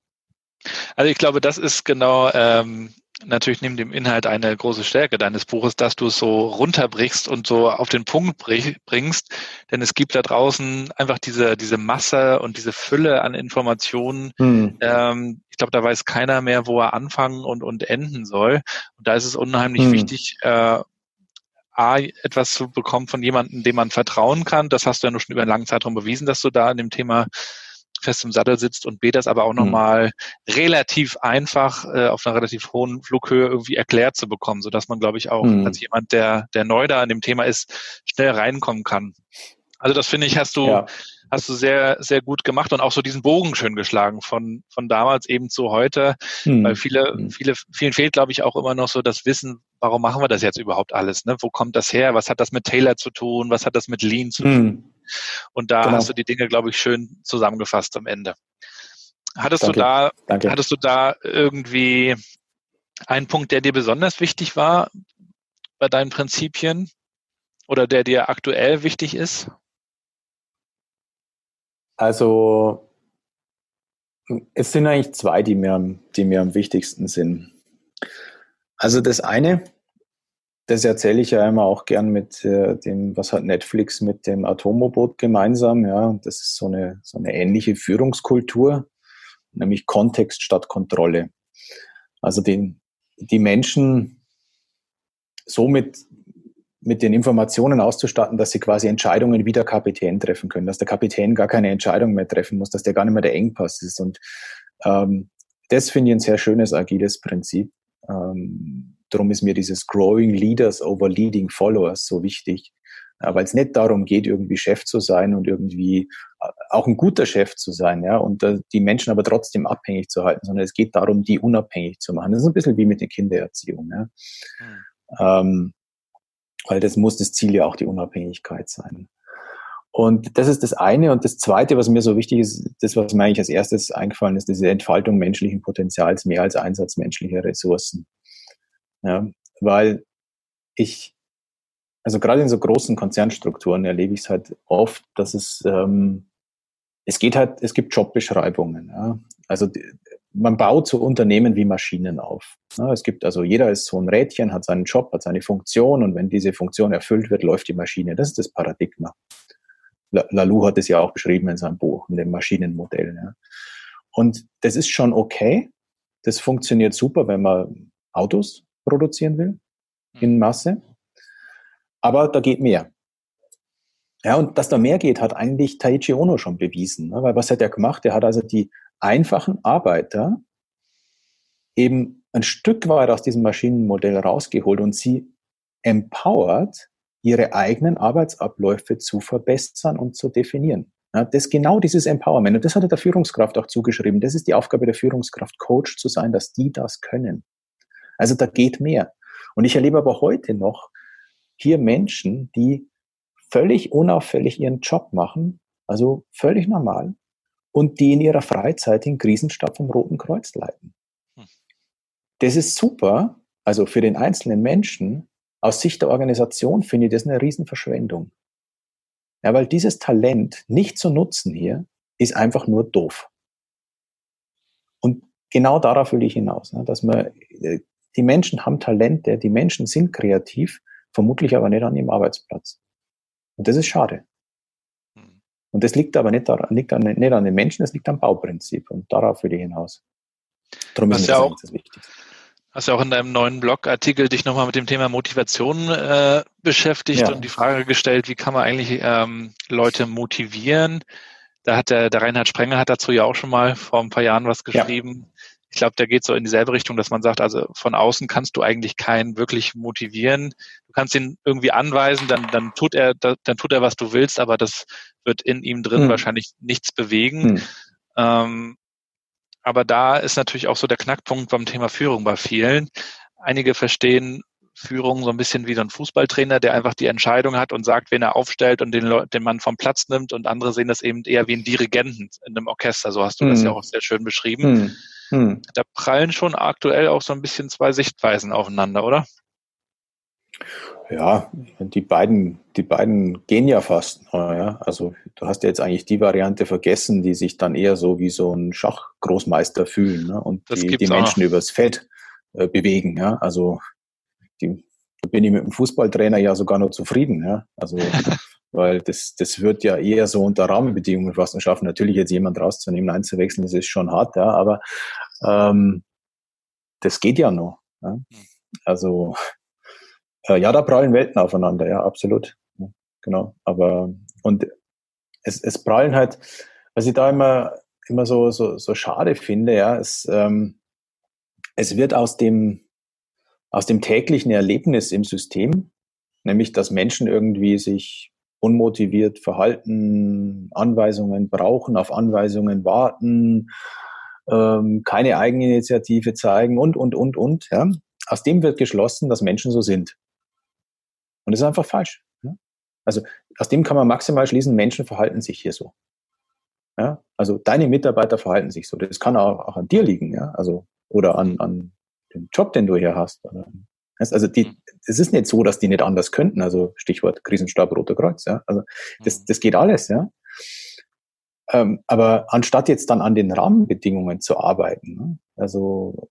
Also ich glaube, das ist genau ähm, natürlich neben dem Inhalt eine große Stärke deines Buches, dass du es so runterbrichst und so auf den Punkt bringst. Denn es gibt da draußen einfach diese, diese Masse und diese Fülle an Informationen. Hm. Ähm, ich glaube, da weiß keiner mehr, wo er anfangen und, und enden soll. Und da ist es unheimlich hm. wichtig, äh, A, etwas zu bekommen von jemandem, dem man vertrauen kann. Das hast du ja nur schon über einen langen Zeitraum bewiesen, dass du da in dem Thema fest im Sattel sitzt und B, das aber auch nochmal mhm. relativ einfach äh, auf einer relativ hohen Flughöhe irgendwie erklärt zu bekommen, sodass man, glaube ich, auch mhm. als jemand, der, der neu da an dem Thema ist, schnell reinkommen kann. Also das finde ich, hast du, ja. hast du sehr, sehr gut gemacht und auch so diesen Bogen schön geschlagen von, von damals eben zu heute, mhm. weil viele, mhm. viele, vielen fehlt, glaube ich, auch immer noch so das Wissen, warum machen wir das jetzt überhaupt alles? Ne? Wo kommt das her? Was hat das mit Taylor zu tun? Was hat das mit Lean zu tun? Und da genau. hast du die Dinge, glaube ich, schön zusammengefasst am Ende. Hattest Danke. du da, Danke. hattest du da irgendwie einen Punkt, der dir besonders wichtig war bei deinen Prinzipien oder der dir aktuell wichtig ist? Also es sind eigentlich zwei, die mir, die mir am wichtigsten sind. Also das eine, das erzähle ich ja immer auch gern mit äh, dem, was hat Netflix mit dem Atomobot gemeinsam, ja, das ist so eine, so eine ähnliche Führungskultur, nämlich Kontext statt Kontrolle. Also den, die Menschen so mit, mit den Informationen auszustatten, dass sie quasi Entscheidungen wie der Kapitän treffen können, dass der Kapitän gar keine Entscheidung mehr treffen muss, dass der gar nicht mehr der Engpass ist. Und ähm, das finde ich ein sehr schönes agiles Prinzip. Ähm, darum ist mir dieses Growing Leaders over Leading Followers so wichtig, ja, weil es nicht darum geht, irgendwie Chef zu sein und irgendwie äh, auch ein guter Chef zu sein, ja, und äh, die Menschen aber trotzdem abhängig zu halten, sondern es geht darum, die unabhängig zu machen. Das ist ein bisschen wie mit der Kindererziehung, ja. Mhm. Ähm, weil das muss das Ziel ja auch die Unabhängigkeit sein. Und das ist das eine. Und das zweite, was mir so wichtig ist, das, was mir eigentlich als erstes eingefallen ist, diese Entfaltung menschlichen Potenzials mehr als Einsatz menschlicher Ressourcen. Ja, weil ich, also gerade in so großen Konzernstrukturen erlebe ich es halt oft, dass es, ähm, es geht halt, es gibt Jobbeschreibungen. Ja. Also man baut so Unternehmen wie Maschinen auf. Es gibt also, jeder ist so ein Rädchen, hat seinen Job, hat seine Funktion und wenn diese Funktion erfüllt wird, läuft die Maschine. Das ist das Paradigma. Lalou hat es ja auch beschrieben in seinem Buch mit dem Maschinenmodell. Ja. Und das ist schon okay. Das funktioniert super, wenn man Autos produzieren will in hm. Masse. Aber da geht mehr. Ja, und dass da mehr geht, hat eigentlich Taichi Ono schon bewiesen. Ne? Weil was hat er gemacht? Er hat also die einfachen Arbeiter eben ein Stück weit aus diesem Maschinenmodell rausgeholt und sie empowert, ihre eigenen Arbeitsabläufe zu verbessern und zu definieren. Ja, das genau dieses Empowerment. Und das hat er der Führungskraft auch zugeschrieben. Das ist die Aufgabe der Führungskraft, Coach zu sein, dass die das können. Also da geht mehr. Und ich erlebe aber heute noch hier Menschen, die völlig unauffällig ihren Job machen, also völlig normal, und die in ihrer Freizeit den Krisenstab vom Roten Kreuz leiten. Hm. Das ist super, also für den einzelnen Menschen, aus Sicht der Organisation finde ich das eine Riesenverschwendung. Ja, weil dieses Talent nicht zu nutzen hier, ist einfach nur doof. Und genau darauf will ich hinaus, ne, dass man, äh, die Menschen haben Talente, die Menschen sind kreativ, vermutlich aber nicht an ihrem Arbeitsplatz. Und das ist schade. Und das liegt aber nicht, daran, liegt an, nicht an den Menschen, das liegt am Bauprinzip. Und darauf will ich hinaus. Darum ist ja auch, das wichtig. Hast ja auch in deinem neuen Blogartikel dich nochmal mit dem Thema Motivation äh, beschäftigt ja. und die Frage gestellt, wie kann man eigentlich ähm, Leute motivieren? Da hat der, der Reinhard Sprenger hat dazu ja auch schon mal vor ein paar Jahren was geschrieben. Ich glaube, der geht so in dieselbe Richtung, dass man sagt, also von außen kannst du eigentlich keinen wirklich motivieren. Du kannst ihn irgendwie anweisen, dann, dann tut er, dann tut er, was du willst, aber das wird in ihm drin hm. wahrscheinlich nichts bewegen. Hm. Ähm, aber da ist natürlich auch so der Knackpunkt beim Thema Führung bei vielen. Einige verstehen Führung so ein bisschen wie so ein Fußballtrainer, der einfach die Entscheidung hat und sagt, wen er aufstellt und den, Leu den Mann vom Platz nimmt. Und andere sehen das eben eher wie ein Dirigenten in einem Orchester. So hast du hm. das ja auch sehr schön beschrieben. Hm. Da prallen schon aktuell auch so ein bisschen zwei Sichtweisen aufeinander, oder? Ja, die beiden, die beiden gehen ja fast. Ja. Also du hast ja jetzt eigentlich die Variante vergessen, die sich dann eher so wie so ein Schachgroßmeister fühlen ne? und das die, die Menschen auch. übers Feld äh, bewegen. Ja. Also die, bin ich mit dem Fußballtrainer ja sogar noch zufrieden. Ja. Also weil das, das wird ja eher so unter Rahmenbedingungen fast schaffen. Natürlich jetzt jemand rauszunehmen, einzuwechseln, das ist schon hart, ja, aber ähm, das geht ja noch. Ja. Hm. Also äh, ja, da prallen Welten aufeinander, ja, absolut. Ja, genau. Aber und es, es prallen halt, was ich da immer immer so so, so schade finde, ja, es, ähm, es wird aus dem aus dem täglichen Erlebnis im System, nämlich dass Menschen irgendwie sich unmotiviert verhalten, Anweisungen brauchen, auf Anweisungen warten, ähm, keine Eigeninitiative zeigen und, und, und, und. Ja. aus dem wird geschlossen, dass Menschen so sind. Und das ist einfach falsch. Ja? Also aus dem kann man maximal schließen, Menschen verhalten sich hier so. Ja? Also deine Mitarbeiter verhalten sich so. Das kann auch, auch an dir liegen, ja. Also, oder an, an dem Job, den du hier hast. Also die, mhm. es ist nicht so, dass die nicht anders könnten. Also Stichwort Krisenstab Roter Kreuz, ja. Also das, mhm. das geht alles, ja. Ähm, aber anstatt jetzt dann an den Rahmenbedingungen zu arbeiten, ne, also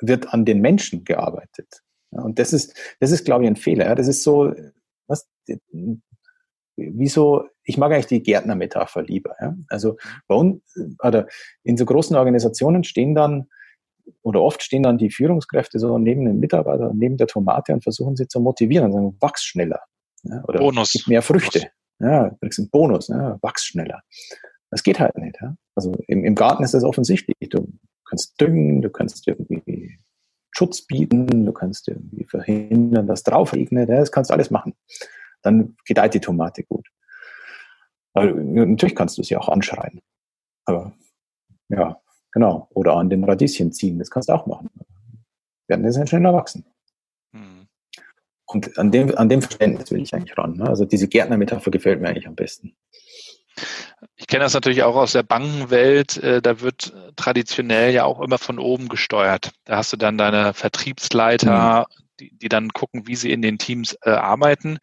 wird an den Menschen gearbeitet. Ja, und das ist, das ist, glaube ich, ein Fehler. Ja. Das ist so, was, wieso, ich mag eigentlich die Gärtner-Metapher lieber. Ja? Also bei uns, oder in so großen Organisationen stehen dann, oder oft stehen dann die Führungskräfte so neben den Mitarbeitern, neben der Tomate und versuchen sie zu motivieren und sagen, wachs schneller. Ja? Oder Bonus. gib mehr Früchte. Ja, du kriegst einen Bonus, ja? wachs schneller. Das geht halt nicht. Ja? Also im, im Garten ist das offensichtlich. Du kannst düngen, du kannst irgendwie Schutz bieten, du kannst irgendwie verhindern, dass drauf regnet, ja? das kannst du alles machen dann gedeiht die Tomate gut. Also, natürlich kannst du sie auch anschreien. Aber ja, genau. Oder an den Radieschen ziehen, das kannst du auch machen. Werden die dann schneller wachsen. Mhm. Und an dem, an dem Verständnis will ich eigentlich ran. Ne? Also diese Gärtner-Metapher gefällt mir eigentlich am besten. Ich kenne das natürlich auch aus der Bankenwelt. Äh, da wird traditionell ja auch immer von oben gesteuert. Da hast du dann deine Vertriebsleiter, mhm. die, die dann gucken, wie sie in den Teams äh, arbeiten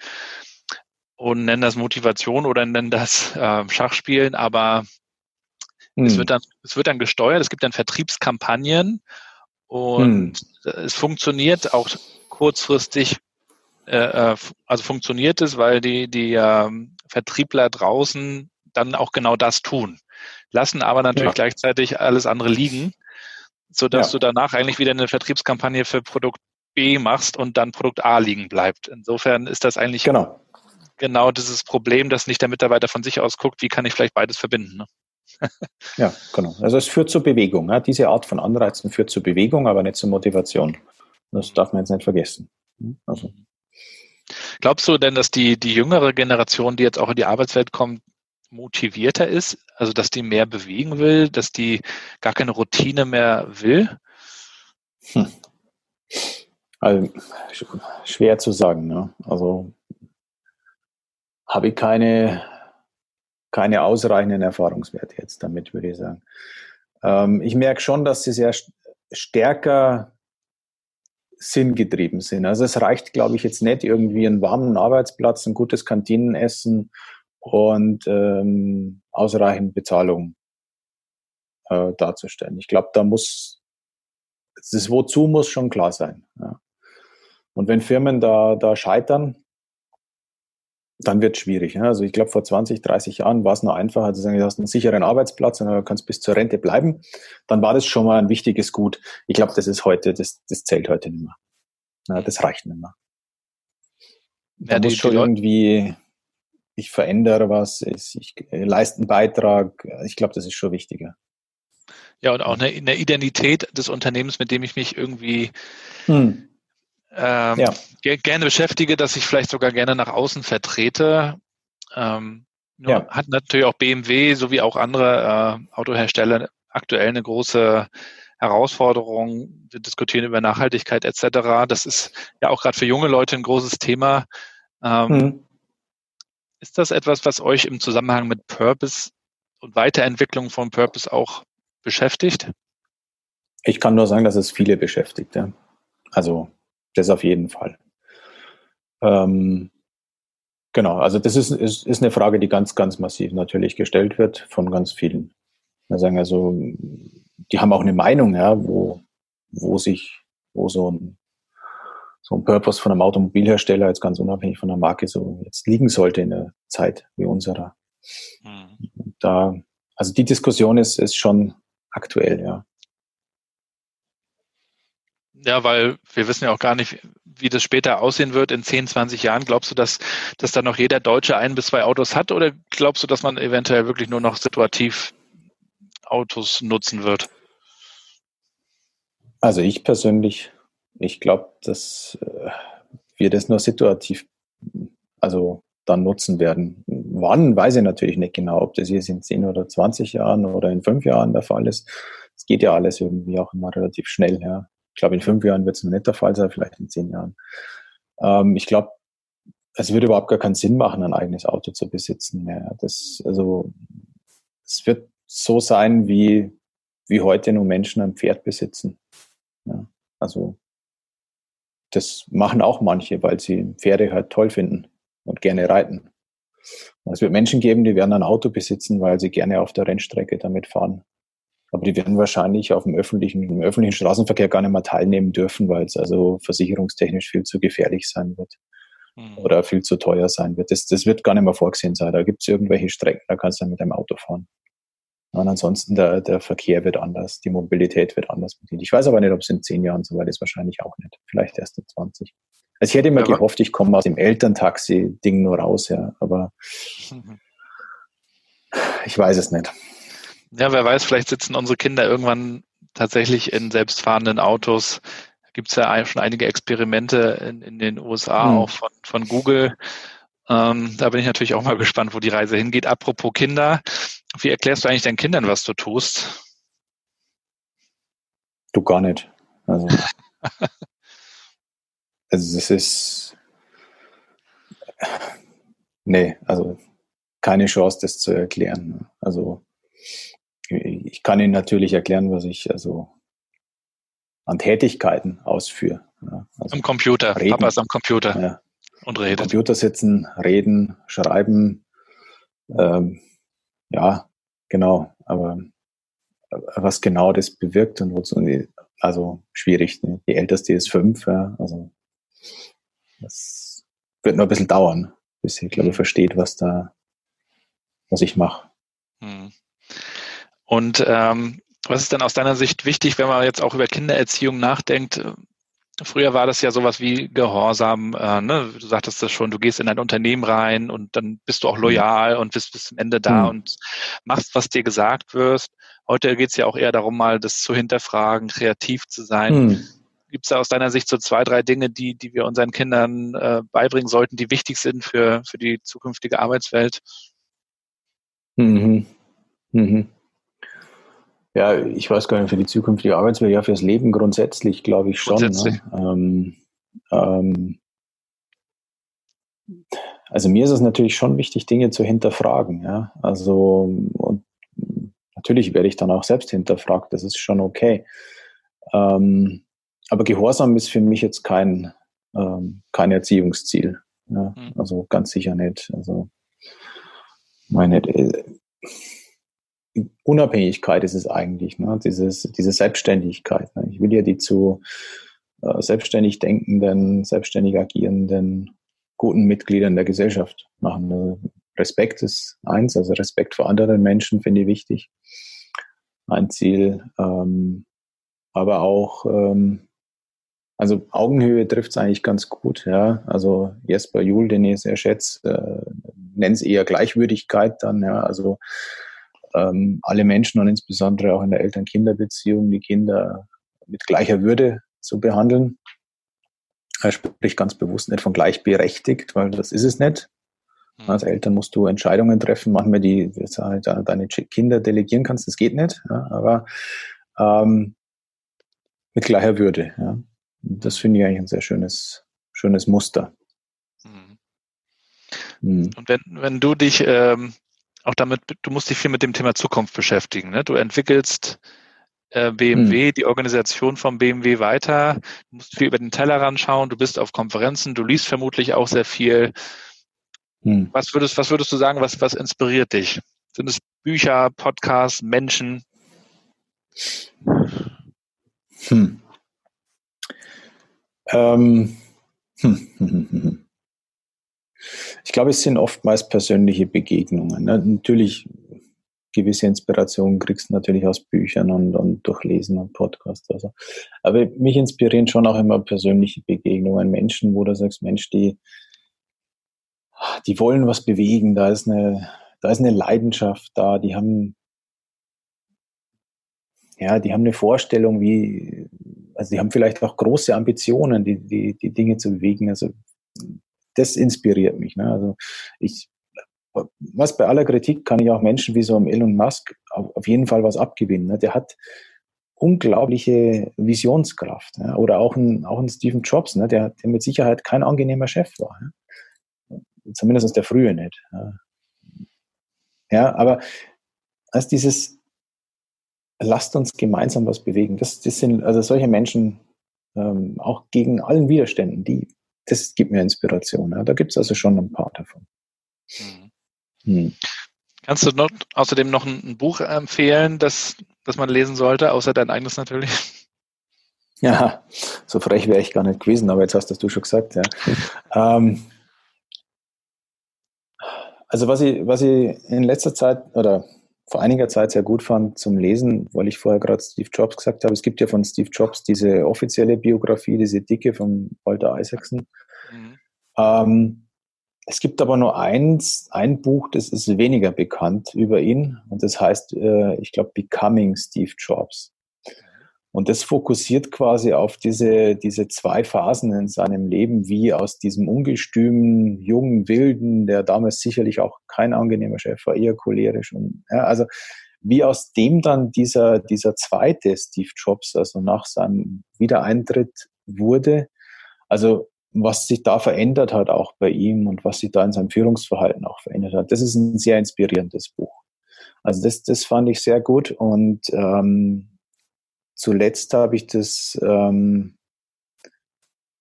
und nennen das Motivation oder nennen das äh, Schachspielen, aber hm. es, wird dann, es wird dann gesteuert, es gibt dann Vertriebskampagnen und hm. es funktioniert auch kurzfristig, äh, äh, also funktioniert es, weil die, die äh, Vertriebler draußen dann auch genau das tun, lassen aber natürlich ja. gleichzeitig alles andere liegen, so dass ja. du danach eigentlich wieder eine Vertriebskampagne für Produkt B machst und dann Produkt A liegen bleibt. Insofern ist das eigentlich genau genau dieses Problem, dass nicht der Mitarbeiter von sich aus guckt, wie kann ich vielleicht beides verbinden. Ne? Ja, genau. Also es führt zur Bewegung. Ja. Diese Art von Anreizen führt zur Bewegung, aber nicht zur Motivation. Das darf man jetzt nicht vergessen. Also. Glaubst du denn, dass die, die jüngere Generation, die jetzt auch in die Arbeitswelt kommt, motivierter ist? Also, dass die mehr bewegen will, dass die gar keine Routine mehr will? Hm. Also, schwer zu sagen. Ne? Also, habe ich keine, keine ausreichenden Erfahrungswerte jetzt damit, würde ich sagen. Ähm, ich merke schon, dass sie sehr stärker sinngetrieben sind. Also es reicht, glaube ich, jetzt nicht irgendwie einen warmen Arbeitsplatz, ein gutes Kantinenessen und ähm, ausreichend Bezahlung äh, darzustellen. Ich glaube, da muss das Wozu muss schon klar sein. Ja. Und wenn Firmen da, da scheitern, dann wird es schwierig. Ne? Also ich glaube, vor 20, 30 Jahren war es noch einfacher zu sagen, du hast einen sicheren Arbeitsplatz und du kannst bis zur Rente bleiben. Dann war das schon mal ein wichtiges Gut. Ich glaube, das ist heute, das, das zählt heute nicht mehr. Ja, das reicht nicht mehr. Da ja, muss schon irgendwie, ich verändere was, ich, leiste einen Beitrag. Ich glaube, das ist schon wichtiger. Ja, und auch eine, eine Identität des Unternehmens, mit dem ich mich irgendwie hm ähm, ja. gerne beschäftige, dass ich vielleicht sogar gerne nach außen vertrete. Ähm, ja. Hat natürlich auch BMW sowie auch andere äh, Autohersteller aktuell eine große Herausforderung. Wir diskutieren über Nachhaltigkeit etc. Das ist ja auch gerade für junge Leute ein großes Thema. Ähm, mhm. Ist das etwas, was euch im Zusammenhang mit Purpose und Weiterentwicklung von Purpose auch beschäftigt? Ich kann nur sagen, dass es viele beschäftigt. Ja. Also das auf jeden Fall. Ähm, genau, also das ist, ist, ist eine Frage, die ganz, ganz massiv natürlich gestellt wird von ganz vielen. Wir sagen also, die haben auch eine Meinung, ja, wo, wo sich, wo so ein, so ein Purpose von einem Automobilhersteller jetzt ganz unabhängig von der Marke so jetzt liegen sollte in einer Zeit wie unserer. Mhm. Da, also die Diskussion ist, ist schon aktuell, ja. Ja, weil wir wissen ja auch gar nicht, wie das später aussehen wird in 10, 20 Jahren. Glaubst du, dass, dass dann noch jeder Deutsche ein bis zwei Autos hat oder glaubst du, dass man eventuell wirklich nur noch situativ Autos nutzen wird? Also ich persönlich, ich glaube, dass äh, wir das nur situativ, also dann nutzen werden. Wann, weiß ich natürlich nicht genau, ob das jetzt in 10 oder 20 Jahren oder in 5 Jahren der Fall ist. Es geht ja alles irgendwie auch immer relativ schnell, ja. Ich glaube, in fünf Jahren wird es noch nicht der Fall sein, vielleicht in zehn Jahren. Ähm, ich glaube, es würde überhaupt gar keinen Sinn machen, ein eigenes Auto zu besitzen mehr. Das, also, es wird so sein, wie, wie heute nur Menschen ein Pferd besitzen. Ja, also, das machen auch manche, weil sie Pferde halt toll finden und gerne reiten. Es wird Menschen geben, die werden ein Auto besitzen, weil sie gerne auf der Rennstrecke damit fahren. Aber die werden wahrscheinlich auf dem öffentlichen, im öffentlichen Straßenverkehr gar nicht mehr teilnehmen dürfen, weil es also versicherungstechnisch viel zu gefährlich sein wird mhm. oder viel zu teuer sein wird. Das, das wird gar nicht mehr vorgesehen sein. Da gibt es irgendwelche Strecken, da kannst du mit dem Auto fahren. Und ansonsten der, der Verkehr wird anders, die Mobilität wird anders bedient. Ich weiß aber nicht, ob es in zehn Jahren so weit ist, wahrscheinlich auch nicht. Vielleicht erst in 20. Also ich hätte immer ja, gehofft, ich komme aus dem Elterntaxi-Ding nur raus, ja, aber mhm. ich weiß es nicht. Ja, wer weiß, vielleicht sitzen unsere Kinder irgendwann tatsächlich in selbstfahrenden Autos. Gibt es ja schon einige Experimente in, in den USA, mhm. auch von, von Google. Ähm, da bin ich natürlich auch mal gespannt, wo die Reise hingeht. Apropos Kinder, wie erklärst du eigentlich deinen Kindern, was du tust? Du gar nicht. Also, also es ist nee, also keine Chance, das zu erklären. Also ich kann Ihnen natürlich erklären, was ich also an Tätigkeiten ausführe. Also am Computer. Reden. Papa ist am Computer ja. und redet. Am Computer sitzen, reden, schreiben. Ähm, ja, genau. Aber was genau das bewirkt und wozu, also schwierig. Ne? Die älteste ist fünf, ja, also das wird noch ein bisschen dauern, bis sie, glaube ich, versteht, was da, was ich mache. Hm. Und ähm, was ist denn aus deiner Sicht wichtig, wenn man jetzt auch über Kindererziehung nachdenkt? Früher war das ja sowas wie Gehorsam. Äh, ne? Du sagtest das schon, du gehst in ein Unternehmen rein und dann bist du auch mhm. loyal und bist bis zum Ende da mhm. und machst, was dir gesagt wirst. Heute geht es ja auch eher darum, mal das zu hinterfragen, kreativ zu sein. Mhm. Gibt es da aus deiner Sicht so zwei, drei Dinge, die, die wir unseren Kindern äh, beibringen sollten, die wichtig sind für, für die zukünftige Arbeitswelt? Mhm. Mhm. Ja, ich weiß gar nicht, für die zukünftige Arbeitswelt, ja, fürs Leben grundsätzlich, glaube ich schon. Ne? Grundsätzlich. Ne? Ähm, ähm, also mir ist es natürlich schon wichtig, Dinge zu hinterfragen. Ja? Also und natürlich werde ich dann auch selbst hinterfragt, das ist schon okay. Ähm, aber Gehorsam ist für mich jetzt kein, ähm, kein Erziehungsziel. Ja? Mhm. Also ganz sicher nicht. Also meine, äh, Unabhängigkeit ist es eigentlich, ne? Dieses, diese Selbstständigkeit. Ne? Ich will ja die zu äh, selbstständig denkenden, selbstständig agierenden, guten Mitgliedern der Gesellschaft machen. Also Respekt ist eins, also Respekt vor anderen Menschen finde ich wichtig. Ein Ziel. Ähm, aber auch, ähm, also Augenhöhe trifft es eigentlich ganz gut, ja. Also Jesper Juhl, den ich sehr schätze, äh, nennt es eher Gleichwürdigkeit dann, ja. Also ähm, alle Menschen und insbesondere auch in der Eltern-Kinder-Beziehung die Kinder mit gleicher Würde zu behandeln. Er spricht ganz bewusst nicht von gleichberechtigt, weil das ist es nicht. Hm. Als Eltern musst du Entscheidungen treffen, manchmal die halt deine Kinder delegieren kannst, das geht nicht. Ja, aber ähm, mit gleicher Würde. Ja. Das finde ich eigentlich ein sehr schönes, schönes Muster. Hm. hm. Und wenn, wenn du dich ähm, auch damit, du musst dich viel mit dem Thema Zukunft beschäftigen. Ne? Du entwickelst äh, BMW, hm. die Organisation von BMW weiter. Du musst viel über den Tellerrand schauen. Du bist auf Konferenzen. Du liest vermutlich auch sehr viel. Hm. Was würdest, was würdest du sagen? Was, was inspiriert dich? Sind es Bücher, Podcasts, Menschen? Hm. Ähm. Hm. ich glaube, es sind oftmals persönliche Begegnungen. Ne? Natürlich gewisse Inspirationen kriegst du natürlich aus Büchern und, und Durchlesen und Podcasts. Also. Aber mich inspirieren schon auch immer persönliche Begegnungen, Menschen, wo du sagst, Mensch, die, die wollen was bewegen, da ist eine, da ist eine Leidenschaft da, die haben, ja, die haben eine Vorstellung, wie, also die haben vielleicht auch große Ambitionen, die, die, die Dinge zu bewegen. Also das inspiriert mich. Ne? Also ich, was bei aller Kritik kann ich auch Menschen wie so einem Elon Musk auf, jeden Fall was abgewinnen. Ne? Der hat unglaubliche Visionskraft. Ja. Oder auch ein, auch ein Stephen Jobs, ne, der, der mit Sicherheit kein angenehmer Chef war. Ja. Zumindest der frühe nicht. Ja, ja aber als dieses lasst uns gemeinsam was bewegen. Das, das sind also solche Menschen ähm, auch gegen allen Widerständen, die, das gibt mir Inspiration. Ja. Da gibt es also schon ein paar davon. Mhm. Hm. Kannst du noch, außerdem noch ein, ein, Buch empfehlen, das, das man lesen sollte, außer dein eigenes natürlich? Ja, so frech wäre ich gar nicht gewesen, aber jetzt hast das du schon gesagt, ja. ähm, also was ich, was ich in letzter Zeit oder vor einiger Zeit sehr gut fand zum Lesen, weil ich vorher gerade Steve Jobs gesagt habe. Es gibt ja von Steve Jobs diese offizielle Biografie, diese dicke von Walter Isaacson. Mhm. Ähm, es gibt aber nur eins, ein Buch, das ist weniger bekannt über ihn und das heißt, äh, ich glaube, Becoming Steve Jobs. Und das fokussiert quasi auf diese, diese zwei Phasen in seinem Leben, wie aus diesem ungestümen, jungen, wilden, der damals sicherlich auch kein angenehmer Chef war, eher cholerisch und, ja, also, wie aus dem dann dieser, dieser zweite Steve Jobs, also nach seinem Wiedereintritt wurde, also, was sich da verändert hat auch bei ihm und was sich da in seinem Führungsverhalten auch verändert hat. Das ist ein sehr inspirierendes Buch. Also das, das fand ich sehr gut und ähm, zuletzt habe ich das, ähm,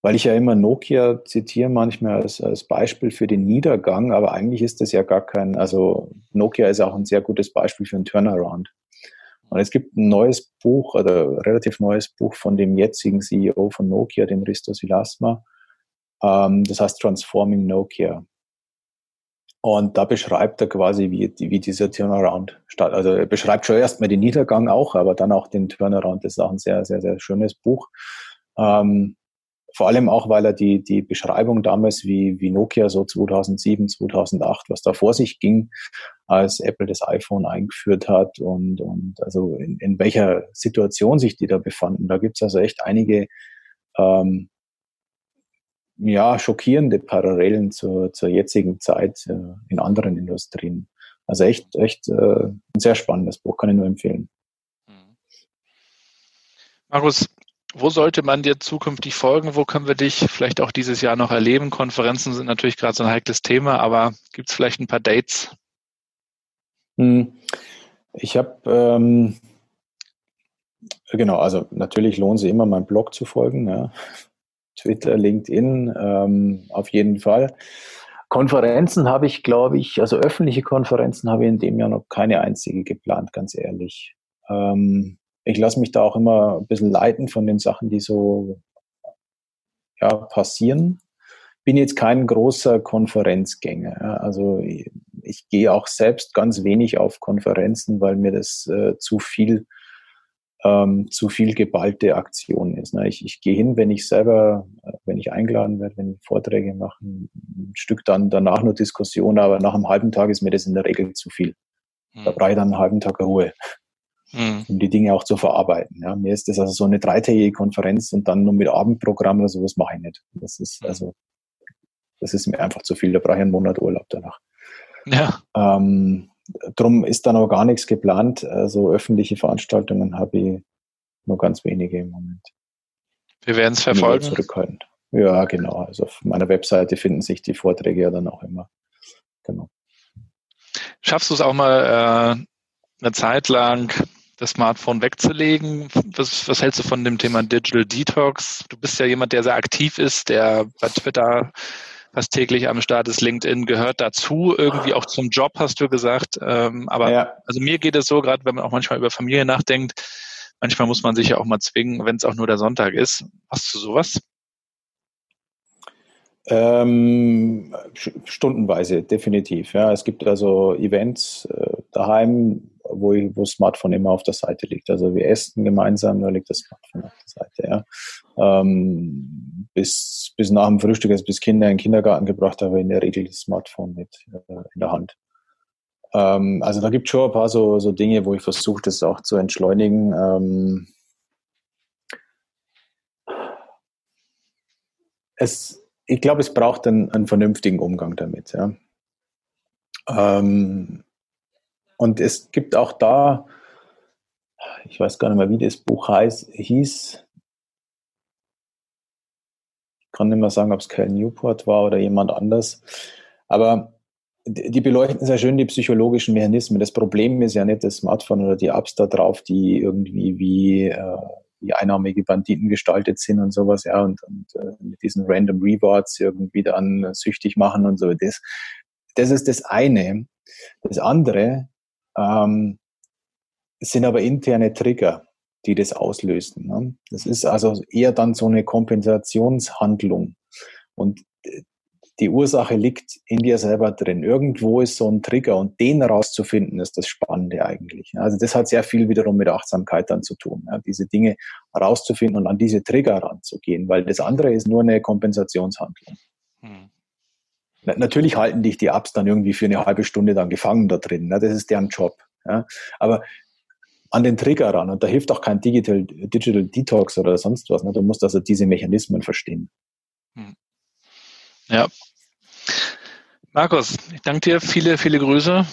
weil ich ja immer Nokia zitiere manchmal als, als Beispiel für den Niedergang, aber eigentlich ist das ja gar kein, also Nokia ist auch ein sehr gutes Beispiel für einen Turnaround. Und es gibt ein neues Buch oder relativ neues Buch von dem jetzigen CEO von Nokia, dem Risto Silasma. Ähm, das heißt Transforming Nokia. Und da beschreibt er quasi, wie, wie dieser Turnaround statt. Also er beschreibt schon erstmal den Niedergang auch, aber dann auch den Turnaround. Das ist auch ein sehr, sehr, sehr schönes Buch. Ähm, vor allem auch, weil er die, die Beschreibung damals, wie, wie Nokia so 2007, 2008, was da vor sich ging, als Apple das iPhone eingeführt hat und, und also in, in welcher Situation sich die da befanden. Da gibt's also echt einige ähm, ja, schockierende Parallelen zur, zur jetzigen Zeit äh, in anderen Industrien. Also echt, echt äh, ein sehr spannendes Buch, kann ich nur empfehlen. Mhm. Markus, wo sollte man dir zukünftig folgen? Wo können wir dich vielleicht auch dieses Jahr noch erleben? Konferenzen sind natürlich gerade so ein heikles Thema, aber gibt es vielleicht ein paar Dates? Hm. Ich habe ähm, genau, also natürlich lohnt sich immer, meinem Blog zu folgen. Ja. Twitter, LinkedIn, ähm, auf jeden Fall. Konferenzen habe ich, glaube ich, also öffentliche Konferenzen habe ich in dem Jahr noch keine einzige geplant, ganz ehrlich. Ähm, ich lasse mich da auch immer ein bisschen leiten von den Sachen, die so ja, passieren. Bin jetzt kein großer Konferenzgänger. Also ich, ich gehe auch selbst ganz wenig auf Konferenzen, weil mir das äh, zu viel ähm, zu viel geballte Aktion ist. Ne? Ich, ich gehe hin, wenn ich selber, äh, wenn ich eingeladen werde, wenn ich Vorträge mache, ein, Stück dann danach nur Diskussion, aber nach einem halben Tag ist mir das in der Regel zu viel. Mhm. Da brauche ich dann einen halben Tag Ruhe, mhm. um die Dinge auch zu verarbeiten. Ja? Mir ist das also so eine dreitägige Konferenz und dann nur mit Abendprogramm oder sowas mache ich nicht. Das ist mhm. also, das ist mir einfach zu viel. Da brauche ich einen Monat Urlaub danach. Ja. Ähm, drum ist da noch gar nichts geplant. Also öffentliche Veranstaltungen habe ich nur ganz wenige im Moment. Wir werden es verfolgen. Zurückhalten. Ja, genau. Also auf meiner Webseite finden sich die Vorträge ja dann auch immer. Genau. Schaffst du es auch mal äh, eine Zeit lang, das Smartphone wegzulegen? Was, was hältst du von dem Thema Digital Detox? Du bist ja jemand, der sehr aktiv ist, der bei Twitter fast täglich am Start ist. LinkedIn gehört dazu, irgendwie auch zum Job, hast du gesagt. Ähm, aber ja. also mir geht es so, gerade wenn man auch manchmal über Familie nachdenkt, manchmal muss man sich ja auch mal zwingen, wenn es auch nur der Sonntag ist. Hast du sowas? Ähm, stundenweise, definitiv. Ja, es gibt also Events äh, daheim, wo, ich, wo das Smartphone immer auf der Seite liegt. Also wir essen gemeinsam, da liegt das Smartphone auf der Seite. Ja. Ähm, bis, bis nach dem Frühstück, also bis Kinder in den Kindergarten gebracht habe, in der Regel das Smartphone mit äh, in der Hand. Ähm, also da gibt es schon ein paar so, so Dinge, wo ich versuche, das auch zu entschleunigen. Ähm, es, ich glaube, es braucht einen, einen, vernünftigen Umgang damit. Ja. Ähm, und es gibt auch da, ich weiß gar nicht mehr, wie das Buch heißt, hieß. Ich kann nicht mehr sagen, ob es Cal Newport war oder jemand anders. Aber die beleuchten sehr schön die psychologischen Mechanismen. Das Problem ist ja nicht das Smartphone oder die Apps da drauf, die irgendwie wie, äh, wie einnahmige Banditen gestaltet sind und sowas, ja, und, und äh, mit diesen Random Rewards irgendwie dann süchtig machen und so. Das, das ist das eine. Das andere ähm, sind aber interne Trigger, die das auslösen. Ne? Das ist also eher dann so eine Kompensationshandlung. Und die Ursache liegt in dir selber drin. Irgendwo ist so ein Trigger und den rauszufinden, ist das Spannende eigentlich. Also das hat sehr viel wiederum mit Achtsamkeit dann zu tun, ja, diese Dinge rauszufinden und an diese Trigger ranzugehen, weil das andere ist nur eine Kompensationshandlung. Hm. Natürlich halten dich die Apps dann irgendwie für eine halbe Stunde dann gefangen da drin. Ne? Das ist deren Job. Ja? Aber an den Trigger ran. Und da hilft auch kein Digital, Digital Detox oder sonst was. Ne? Du musst also diese Mechanismen verstehen. Hm. Ja. Markus, ich danke dir. Viele, viele Grüße.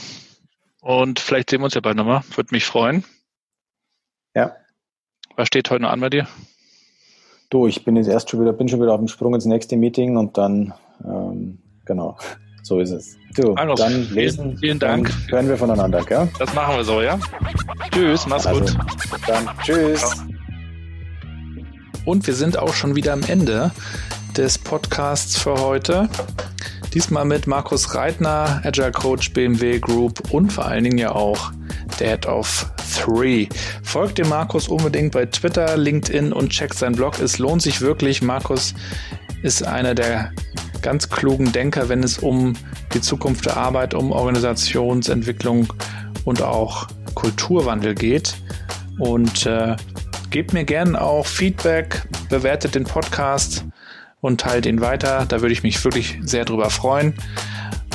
Und vielleicht sehen wir uns ja bald nochmal. Würde mich freuen. Ja. Was steht heute noch an bei dir? Du, ich bin jetzt erst schon wieder, bin schon wieder auf dem Sprung ins nächste Meeting und dann ähm, Genau, so ist es. Du, Markus, dann lesen. Vielen, Dank. hören wir voneinander, gell? Das machen wir so, ja? Tschüss, mach's also, gut. Dann tschüss. Und wir sind auch schon wieder am Ende des Podcasts für heute. Diesmal mit Markus Reitner, Agile Coach BMW Group und vor allen Dingen ja auch Dad of Three. Folgt dem Markus unbedingt bei Twitter, LinkedIn und checkt seinen Blog. Es lohnt sich wirklich. Markus ist einer der ganz klugen Denker, wenn es um die Zukunft der Arbeit, um Organisationsentwicklung und auch Kulturwandel geht. Und äh, gebt mir gerne auch Feedback, bewertet den Podcast und teilt ihn weiter. Da würde ich mich wirklich sehr drüber freuen.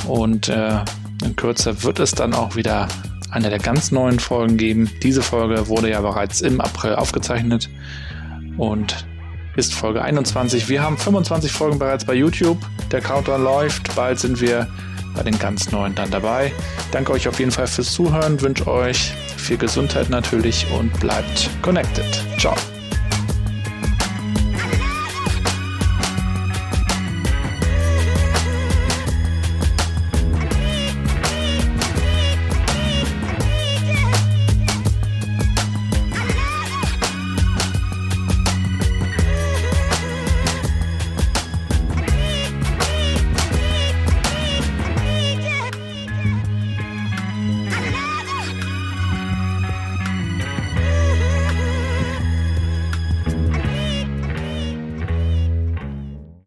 Und äh, in Kürze wird es dann auch wieder eine der ganz neuen Folgen geben. Diese Folge wurde ja bereits im April aufgezeichnet. Und ist Folge 21. Wir haben 25 Folgen bereits bei YouTube. Der Countdown läuft. Bald sind wir bei den ganz neuen dann dabei. Danke euch auf jeden Fall fürs Zuhören. Wünsche euch viel Gesundheit natürlich und bleibt connected. Ciao.